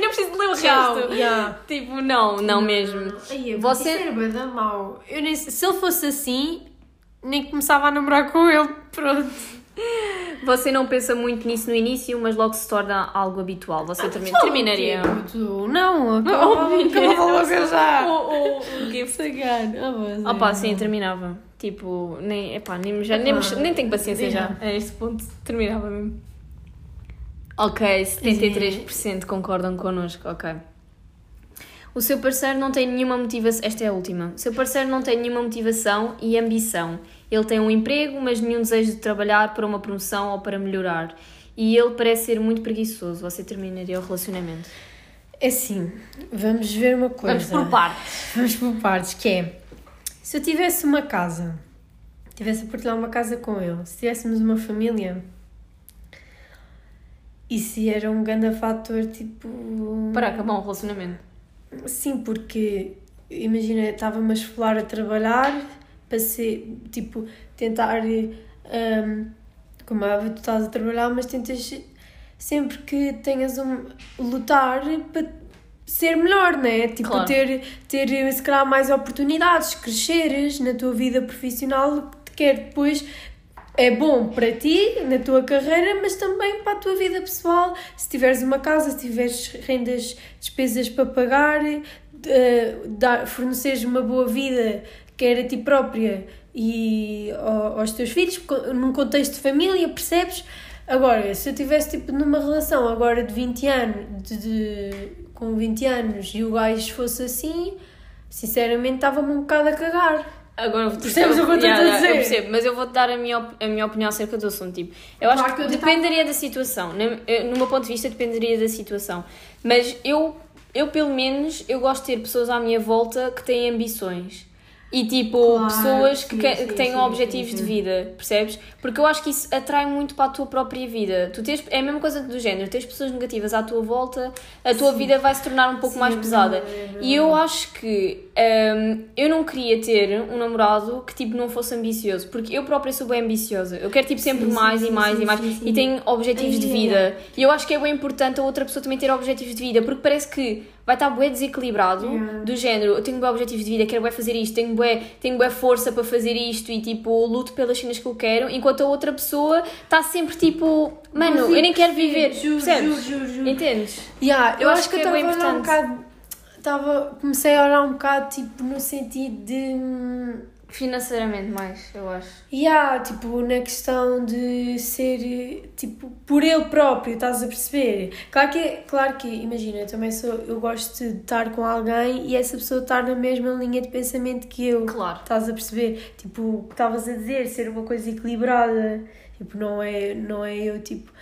Nem preciso de ler o Tchau, resto. yeah. Tipo, não, não mesmo. Ai, Você- era mau. Eu nem, se ele fosse assim, nem começava a namorar com ele. Pronto. Você não pensa muito nisso no início, mas logo se torna algo habitual. Você termina, terminaria. Tipo, não, acabava, logo já. O, o, gift. Ah, mas Opa, é. sim, terminava. Tipo, nem, epá, nem, já, Ah, nem, nem tenho paciência já. A este ponto, terminava mesmo. Ok, 73% concordam connosco, ok. O seu parceiro não tem nenhuma motivação. Esta é a última. O seu parceiro não tem nenhuma motivação e ambição. Ele tem um emprego, mas nenhum desejo de trabalhar para uma promoção ou para melhorar. E ele parece ser muito preguiçoso. Você terminaria o relacionamento. É assim, vamos ver uma coisa. Vamos por partes. Vamos por partes, que é... Se eu tivesse uma casa, tivesse a partilhar uma casa com ele, se tivéssemos uma família... Isso era um grande fator, tipo... Para acabar um relacionamento. Sim, porque imagina, estava-me a esfolar a trabalhar para ser, tipo, tentar, hum, como é tu estás a trabalhar, mas tentas sempre que tenhas um, lutar para ser melhor, né? Tipo, Claro. ter, ter, se calhar, mais oportunidades, cresceres na tua vida profissional, que quer depois é bom para ti, na tua carreira, mas também para a tua vida pessoal. Se tiveres uma casa, se tiveres rendas, despesas para pagar, eh, dar, forneceres uma boa vida, quer a ti própria e ao- aos teus filhos, num contexto de família, percebes? Agora, se eu tivesse tipo numa relação agora de 20 anos, de, de- com 20 anos e o gajo fosse assim, sinceramente estava-me um bocado a cagar. Agora, Percebes o que eu estou a dizer? Eu percebo, mas eu vou-te dar a minha, a minha opinião acerca do assunto. Tipo, eu acho Claro que, que eu dependeria da situação. No meu ponto de vista, dependeria da situação. Mas eu, eu, pelo menos, eu gosto de ter pessoas à minha volta que têm ambições. E tipo, Claro, pessoas que, sim, que, sim, que têm sim, objetivos sim, de sim. vida, percebes? Porque eu acho que isso atrai muito para a tua própria vida. Tu tens, é a mesma coisa do género, tens pessoas negativas à tua volta, a tua vida vai se tornar um pouco Sim, mais é pesada. é verdade. E eu acho que hum, eu não queria ter um namorado que tipo não fosse ambicioso, porque eu própria sou bem ambiciosa. Eu quero tipo sempre Sim, sim, mais sim, e mais sim, e mais sim, sim. e tenho objetivos Ai, de é. vida. E eu acho que é bem importante a outra pessoa também ter objetivos de vida, porque parece que vai estar bué desequilibrado Yeah. do género, eu tenho bué objetivos de vida, quero bué fazer isto, tenho bué, tenho bué força para fazer isto e tipo luto pelas cenas que eu quero, enquanto a outra pessoa está sempre tipo, mano, eu nem quero viver, Juro, percebes? juro, juro, juro. Entendes? Yeah, eu, Eu acho, acho que, que eu é estava bem a olhar um bocado. Estava, comecei a olhar um bocado tipo no sentido de. Financeiramente mais, eu acho. Yeah, tipo, na questão de ser, tipo, por ele próprio, estás a perceber? Claro que, claro que imagina, eu também sou, eu gosto de estar com alguém e essa pessoa estar na mesma linha de pensamento que eu. Claro. Estás a perceber? Tipo, o que estavas a dizer, ser uma coisa equilibrada. Tipo, não é, não é eu, tipo,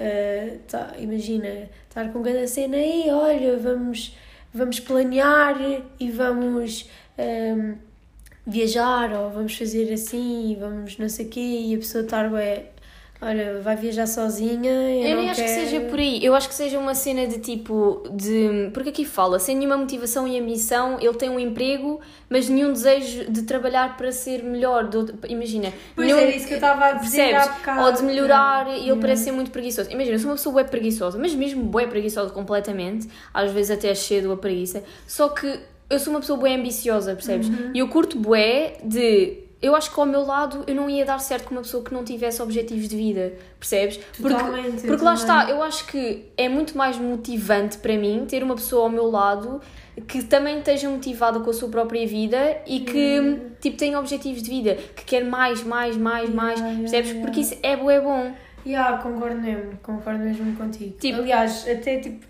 ah, tá, imagina, estar com cada cena aí, olha, vamos, vamos planear e vamos ahm, viajar ou vamos fazer assim vamos não sei o quê e a pessoa estar, ué, olha, vai viajar sozinha. Eu, Eu, nem acho quero... que seja por aí. Eu acho que seja uma cena de tipo. de Porque aqui fala, sem nenhuma motivação e ambição, ele tem um emprego, mas nenhum desejo de trabalhar para ser melhor. outro- Imagina. Pois nenhum- era isso que eu estava a dizer Percebes? há bocado. Ou de melhorar e ele parece ser muito preguiçoso. Imagina, eu sou uma pessoa bué preguiçosa, mas mesmo bué preguiçosa completamente, às vezes até é cedo a preguiça, só que eu sou uma pessoa bué ambiciosa, percebes? Uhum. E eu curto bué de... Eu acho que ao meu lado eu não ia dar certo com uma pessoa que não tivesse objetivos de vida, percebes? Totalmente, Porque, porque lá está, eu acho que é muito mais motivante para mim ter uma pessoa ao meu lado que também esteja motivada com a sua própria vida e que Uhum. tipo tenha objetivos de vida, que quer mais, mais, mais, mais, yeah, percebes? yeah. Porque isso é bué bom. Yeah, concordo mesmo, concordo mesmo contigo. Tipo- Aliás, até tipo,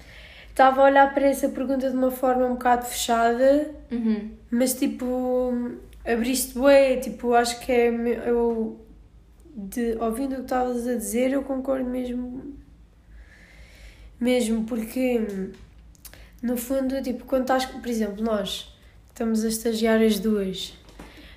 estava a olhar para essa pergunta de uma forma um bocado fechada, Uhum. mas tipo, abriste bué, tipo, acho que é, eu, de, ouvindo o que estavas a dizer, eu concordo mesmo, mesmo, porque, no fundo, tipo, quando estás, por exemplo, nós estamos a estagiar as duas,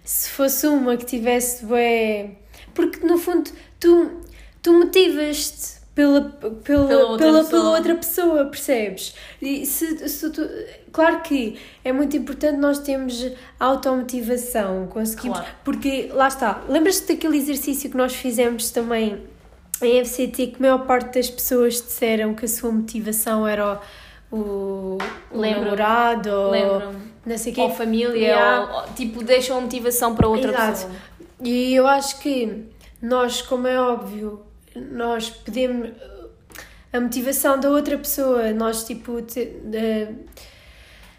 se fosse uma que tivesse bué. Porque no fundo tu, tu motivas-te pela, pela, Pela outra pela, pessoa. pela outra pessoa, percebes? E se, se tu, claro que é muito importante nós termos automotivação, conseguimos. Claro. Porque lá está, lembras-te daquele exercício que nós fizemos também em FCT, que a maior parte das pessoas disseram que a sua motivação era o, o, o namorado ou não sei quê. Ou família, Yeah. ou, tipo, deixam a motivação para outra Exato. pessoa. E eu acho que nós, como é óbvio, nós podemos. A motivação da outra pessoa, nós tipo. te- eh,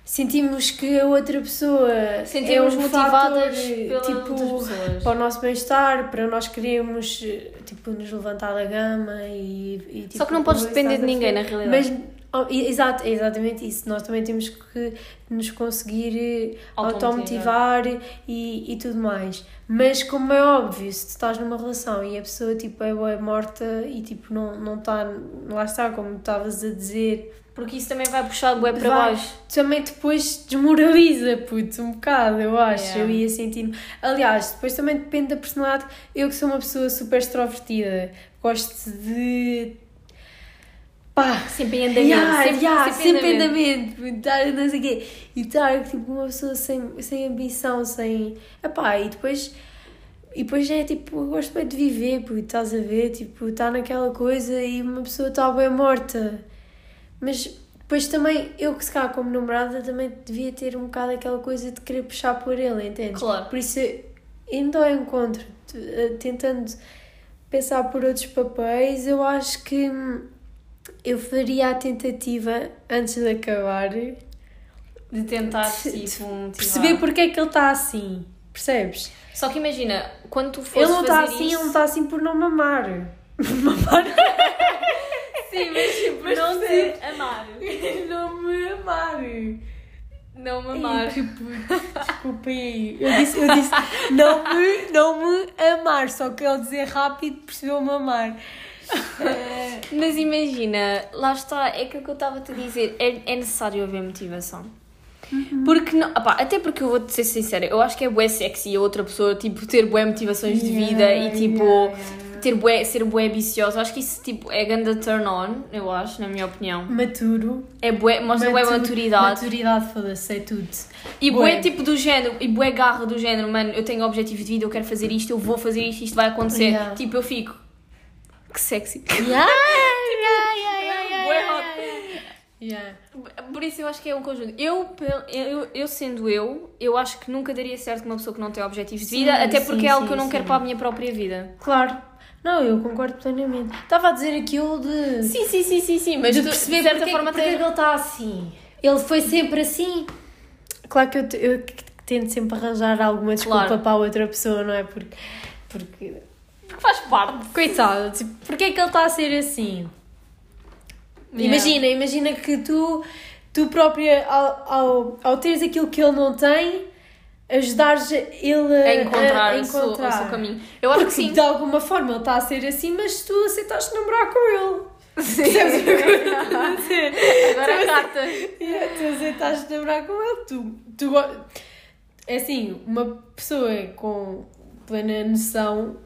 sentimos que a outra pessoa Sentimos é um motivadas fator, pelas tipo, para o nosso bem-estar, para nós queremos eh, tipo, nos levantar da gama e, e tipo, Só que não podes depender de ninguém, na realidade. Mas, oh, exato, é exatamente isso. Nós também temos que nos conseguir eh, Automotivar. automotivar e, e tudo mais. Mas como é óbvio, se tu estás numa relação e a pessoa tipo, é, bué morta e tipo, não, não está, lá está, como estavas a dizer, Porque isso também vai puxar o bué para Vai. baixo. também depois desmoraliza, puto, um bocado, eu acho. Yeah. Eu ia sentindo. Aliás, depois também depende da personalidade. Eu que sou uma pessoa super extrovertida, gosto de. Pá. Sempre em andamento. Yeah, sempre, yeah, sempre, sempre em em andamento. não sei o quê. E estar tipo uma pessoa sem, sem ambição, sem. Epá, e depois. E depois é tipo, eu gosto bem de viver, puto, estás a ver? Tipo, está naquela coisa e uma pessoa está bem morta. Mas depois também, eu que se calhar como namorada também devia ter um bocado aquela coisa de querer puxar por ele, entendes? Claro. Por isso, indo ao encontro, eh, tentando pensar por outros papéis, eu acho que hum, eu faria a tentativa antes de acabar De tentar, De- tipo, motivar. perceber porque é que ele está assim. Percebes? Só que imagina, quando tu fores Ele não está assim, isso... ele não está assim por não mamar. Sim, mas tipo, não te amar. não me amar. Não mamar. Que puto, Desculpem aí. Eu disse, eu disse não, me, não me amar, só que ele dizer rápido percebeu mamar. Mas imagina, lá está, é aquilo que eu estava-te a dizer, é, é necessário haver motivação. Porque não, opá, até porque eu vou-te ser sincera, eu acho que é bué sexy a outra pessoa, tipo, ter bué motivações de vida Yeah, e tipo, yeah, yeah. ter bué, ser bué ambiciosa. Acho que isso, tipo, é ganda turn on, eu acho, na minha opinião. Maturo. É bué, mostra bué Matu- maturidade. Maturidade, foda-se, é tudo. E bué, Bué. tipo do género, e bué garra do género, mano, eu tenho objetivo de vida, eu quero fazer isto, eu vou fazer isto, isto vai acontecer. Tipo, eu fico, que sexy. Yeah, yeah, yeah, yeah, Bué yeah, hot. yeah. Por isso eu acho que é um conjunto. Eu, eu, eu sendo eu, eu acho que nunca daria certo com uma pessoa que não tem objetivos de Sim, vida, até porque sim, é algo sim, que eu não sim. quero para a minha própria vida. Claro. Não, eu concordo plenamente. Estava a dizer aquilo de... Sim, sim, sim, sim, sim, mas de perceber de certa porque, forma porque é que ele está assim. Ele foi sempre assim. Claro que eu, eu tento sempre arranjar alguma desculpa Claro. para a outra pessoa, não é? Porque porque faz parte. coitado, tipo, porque é que ele está a ser assim? Yeah. Imagina, imagina que tu, tu própria, ao, ao, ao teres aquilo que ele não tem, ajudares ele a, A encontrar, a o seu- encontrar. o seu caminho. Eu acho Porque que sim. de alguma forma ele está a ser assim, mas tu aceitaste namorar com ele. Sim. A? Agora a carta. Yeah, tu aceitaste namorar com ele, tu, tu é assim, uma pessoa com plena noção,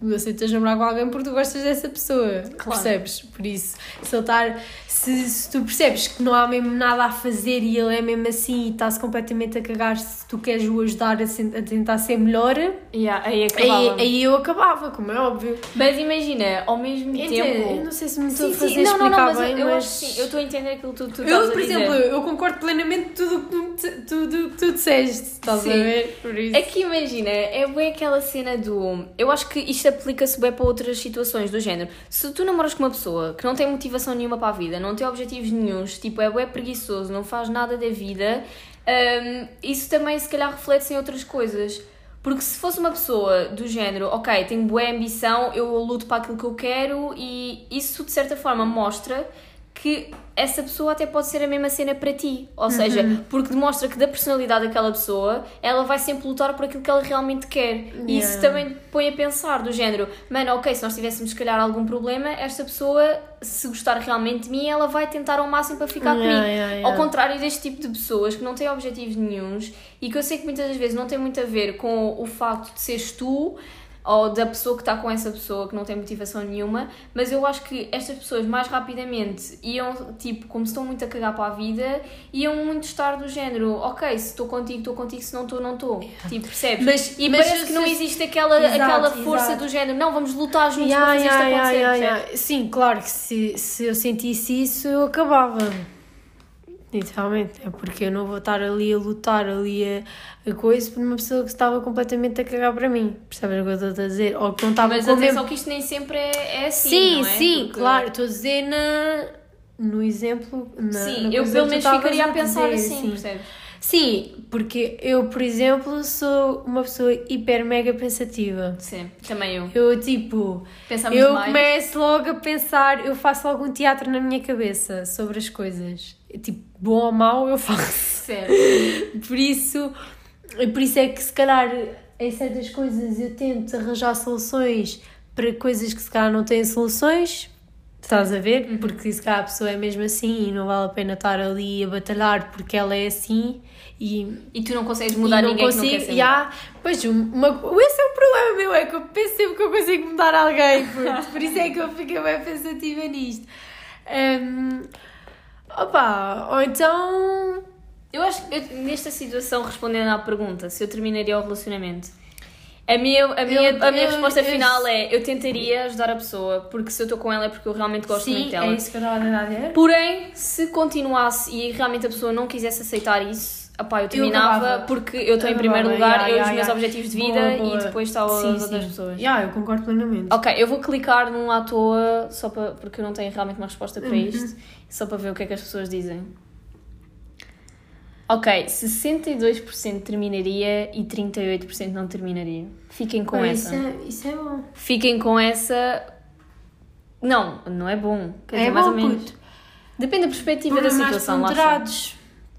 tu aceitas namorar com alguém porque tu gostas dessa pessoa, Claro. percebes? Por isso, se ele estar, se, se tu percebes que não há mesmo nada a fazer e ele é mesmo assim e está-se completamente a cagar, se tu queres o ajudar a, sen- a tentar ser melhor, Yeah, aí aí, aí eu acabava, como é óbvio. Mas imagina, ao mesmo Entende? tempo. Eu não sei se me estou Sim, a fazer sim, não, não, não, explicar mas bem, eu, eu mas... sim, eu estou a entender aquilo que tu, tu Eu, por exemplo, eu concordo plenamente tudo o que tu, tu, tudo que tu disseste, estás Sim. a ver? Por isso. É que imagina, é bem aquela cena do. Eu acho que isto aplica-se bem para outras situações do género. Se tu namoras com uma pessoa que não tem motivação nenhuma para a vida, não tem objetivos nenhuns, tipo, é bem preguiçoso, não faz nada da vida, hum, isso também se calhar reflete-se em outras coisas. Porque se fosse uma pessoa do género, ok, tenho boa ambição, eu luto para aquilo que eu quero e isso de certa forma mostra que essa pessoa até pode ser a mesma cena para ti. Ou seja, porque demonstra que da personalidade daquela pessoa, ela vai sempre lutar por aquilo que ela realmente quer. E isso Yeah. também põe a pensar do género, mano, ok, se nós tivéssemos se calhar algum problema, esta pessoa, se gostar realmente de mim, ela vai tentar ao máximo para ficar Yeah, comigo. yeah, yeah. Ao contrário deste tipo de pessoas que não têm objetivos nenhuns e que eu sei que muitas das vezes não tem muito a ver com o facto de seres tu ou da pessoa que está com essa pessoa que não tem motivação nenhuma, mas eu acho que estas pessoas mais rapidamente iam, tipo, como se estão muito a cagar para a vida, iam muito estar do género, ok, se estou contigo, estou contigo, se não estou, não estou. Tipo, percebes? Mas- e mas parece que não existe aquela, Exato, aquela força exato. do género, não, vamos lutar juntos Ya, para fazer ya, isto acontecer. Sim, claro que se, se eu sentisse isso, eu acabava. Literalmente. É porque eu não vou estar ali a lutar, ali a, a coisa, por uma pessoa que estava completamente a cagar para mim. Percebes o que eu estou a dizer? Ou que não estava Mas atenção mesmo... que isto nem sempre é, é assim, Sim, é? sim, Porque- claro. Estou a dizer na, no exemplo. Na, Sim, na eu pelo menos ficaria a dizer, pensar assim, sim. percebes? Sim, porque eu, por exemplo, sou uma pessoa hiper mega pensativa. Sim, também eu. Eu, tipo, Pensamos eu mais. começo logo a pensar, eu faço algum teatro na minha cabeça sobre as coisas. Tipo, bom ou mau, eu faço. Certo. Por isso, por isso é que se calhar em certas coisas eu tento arranjar soluções para coisas que se calhar não têm soluções. Estás a ver? Porque se calhar a pessoa é mesmo assim e não vale a pena estar ali a batalhar porque ela é assim e E tu não consegues mudar e não ninguém consigo, que não já, pois, uma, esse é o problema meu, é que eu penso sempre que eu consigo mudar alguém, puto. por isso é que eu fico bem pensativa nisto. Hum, opa, ou então, Eu acho que eu, nesta situação, respondendo à pergunta se eu terminaria o relacionamento, a minha, a minha, Eu- a minha eu- resposta final é eu tentaria ajudar a pessoa, porque se eu estou com ela é porque eu realmente gosto muito sim, dela. é isso que eu estava a dizer. Porém, se continuasse e realmente a pessoa não quisesse aceitar isso, apá, eu terminava acabava. porque eu estou em Eu primeiro lugar, ya, eu ya, os meus objetivos de Boa, vida boa. e depois está Sim, as outras sim. pessoas. Já, eu concordo plenamente. Ok, eu vou clicar num à toa só para, porque eu não tenho realmente uma resposta Uhum. para isto, só para ver o que é que as pessoas dizem. Ok, 62% terminaria e 38% não terminaria. Fiquem com essa. Isso é, isso é bom. Fiquem com essa. Não, não é bom. Quer É dizer, mais bom, ou menos. puto. Depende da perspectiva da mais situação. lá.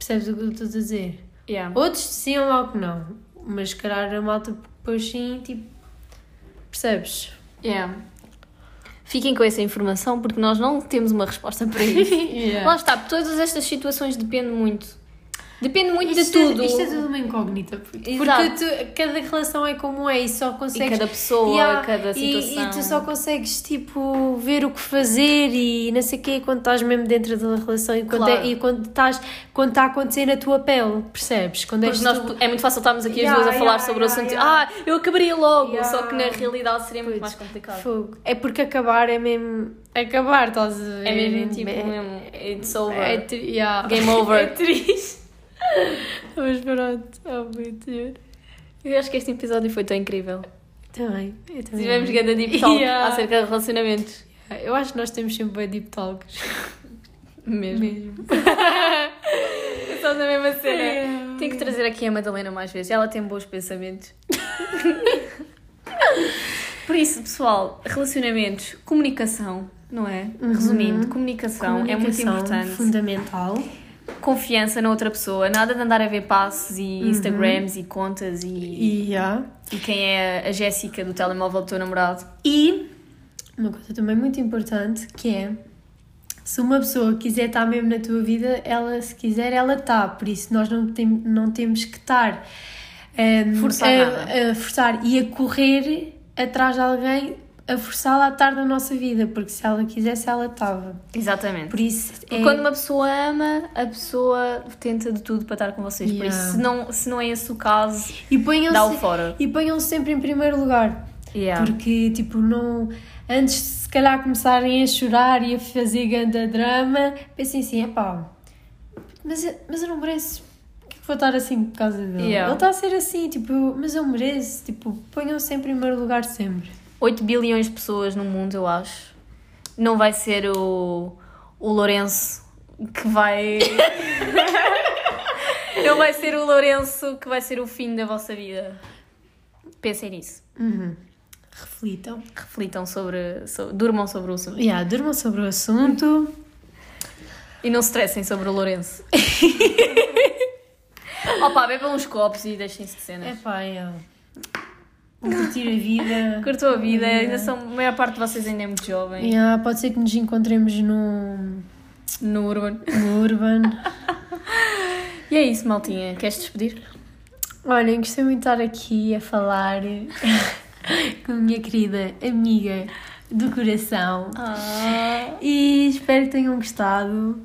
Percebes o que eu estou a dizer? Yeah. Outros diziam logo que não, mas se calhar a malta depois sim, tipo, percebes? Yeah. Fiquem com essa informação porque nós não temos uma resposta para isso. Lá está, todas estas situações dependem muito. Depende muito Isto de é- tudo. isto é tudo uma incógnita. Porque porque tu- cada relação é como é e só E consegues. cada pessoa, Yeah, cada e- situação. E, tu só consegues, tipo, ver o que fazer e não sei o quê quando estás mesmo dentro da relação e quando, Claro. é, e quando estás quando está a acontecer na tua pele, percebes? Quando Porque nós, tu- é muito fácil estarmos aqui as Yeah, duas a falar yeah, sobre o yeah, assunto. yeah. Ah, eu acabaria logo. Só que na realidade seria muito Pois. mais complicado. Fogo. É porque acabar é mesmo. Acabar, estás a ver? É mesmo tipo, É- mesmo, it's over. É yeah. Game over. É triste. Mas pronto, oh meu Deus. Eu acho que este episódio foi tão incrível. Também, eu também. Tivemos grande deep talk Yeah. acerca de relacionamentos. Eu acho que nós temos sempre bem deep talks. Mesmo. Mesmo. Só na mesma cena. É. Tenho que trazer aqui a Madalena mais vezes. Ela tem bons pensamentos. Por isso, pessoal, relacionamentos, comunicação, não é? Resumindo, comunicação, é muito Comunicação importante. Fundamental. Confiança na outra pessoa, nada de andar a ver passos e Instagrams e contas e, E, yeah. e quem é a Jéssica do telemóvel do teu namorado. e uma coisa também muito importante que é se uma pessoa quiser estar mesmo na tua vida, ela se quiser, ela está. Por isso nós não, tem, não temos que estar ehm, Forçar a, a forçar e a correr atrás de alguém a forçá-la a estar na nossa vida, porque se ela quisesse, ela estava. Exatamente. Por isso é- quando uma pessoa ama, a pessoa tenta de tudo para estar com vocês. Por Yeah. isso, se não, se não é esse o caso, e ponham-se dá-o fora. e ponham sempre em primeiro lugar. Yeah. Porque, tipo, não. Antes de se calhar começarem a chorar e a fazer ganda drama, pensem assim: epá, mas, mas eu não mereço. Por que vou estar assim por causa dele? Yeah. Ele está a ser assim, tipo, mas eu mereço. Tipo, ponham-se em primeiro lugar sempre. 8 bilhões de pessoas no mundo, eu acho. Não vai ser o, o Lourenço que vai. Não vai ser o Lourenço que vai ser o fim da vossa vida. Pensem nisso. Uhum. Reflitam. Reflitam sobre, sobre. Durmam sobre o assunto. Yeah, durmam sobre o assunto. E não se stressem sobre o Lourenço. Opa, bebam uns copos e deixem-se de cenas. É pá, é. Curtir a vida. Curtou a vida, É. ainda são, a maior parte de vocês ainda é muito jovem. Yeah, pode ser que nos encontremos no, No Urban. no Urban. E é isso, maltinha. Queres despedir? Olhem, gostei muito de estar aqui a falar com a minha querida amiga do coração. Ah. E espero que tenham gostado.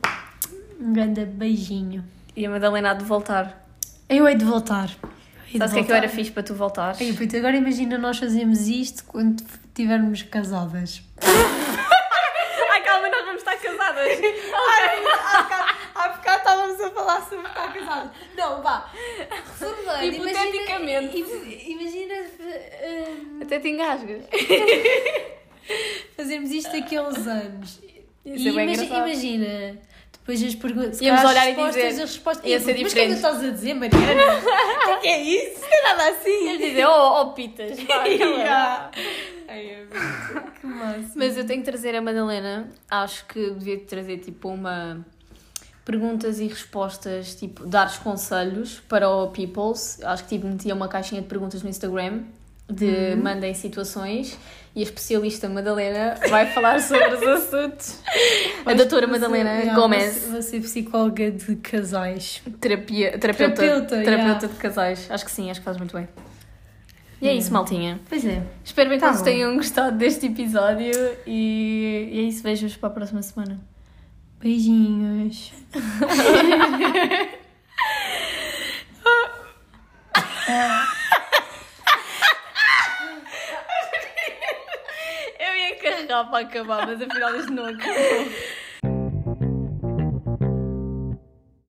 Um grande beijinho. E a Madalena há de voltar. Eu hei de voltar. Sabes o que é que eu era fixe para tu voltares? Ei, puto, agora imagina nós fazemos isto quando estivermos casadas. Ai, calma, nós vamos estar casadas. Há bocado estávamos a falar sobre estar casadas. Não, vá. Reformando. Hipoteticamente. Imagina, imagina eh, Até te engasgas. fazermos isto daqui a uns anos. Ia E ser bem imagi- engraçado. imagina, depois as perguntas. Íamos olhar as e respostas, dizer, as respostas. ia ser Mas o que é que diferente. estás a dizer, Mariana? O que é isso? Não é nada assim. Queres dizer, oh, oh pitas. Que massa. Mas eu tenho que trazer a Madalena. Acho que devia trazer tipo uma perguntas e respostas, tipo, dar os conselhos para o Peoples. Acho que tipo, metia uma caixinha de perguntas no Instagram de mandem situações e a especialista Madalena vai falar sobre os assuntos. A doutora Madalena Yeah, Gomes, Vou ser psicóloga de casais. terapia, terapeuta, Terapeuta, terapeuta yeah. de casais. Acho que sim, acho que faz muito bem. E é isso, maltinha. Pois é. Espero bem que Tá vocês bom. tenham gostado deste episódio e, e é isso. Vejo-vos para a próxima semana. Beijinhos. Eu ia carregar para acabar, mas afinal isto não acabou.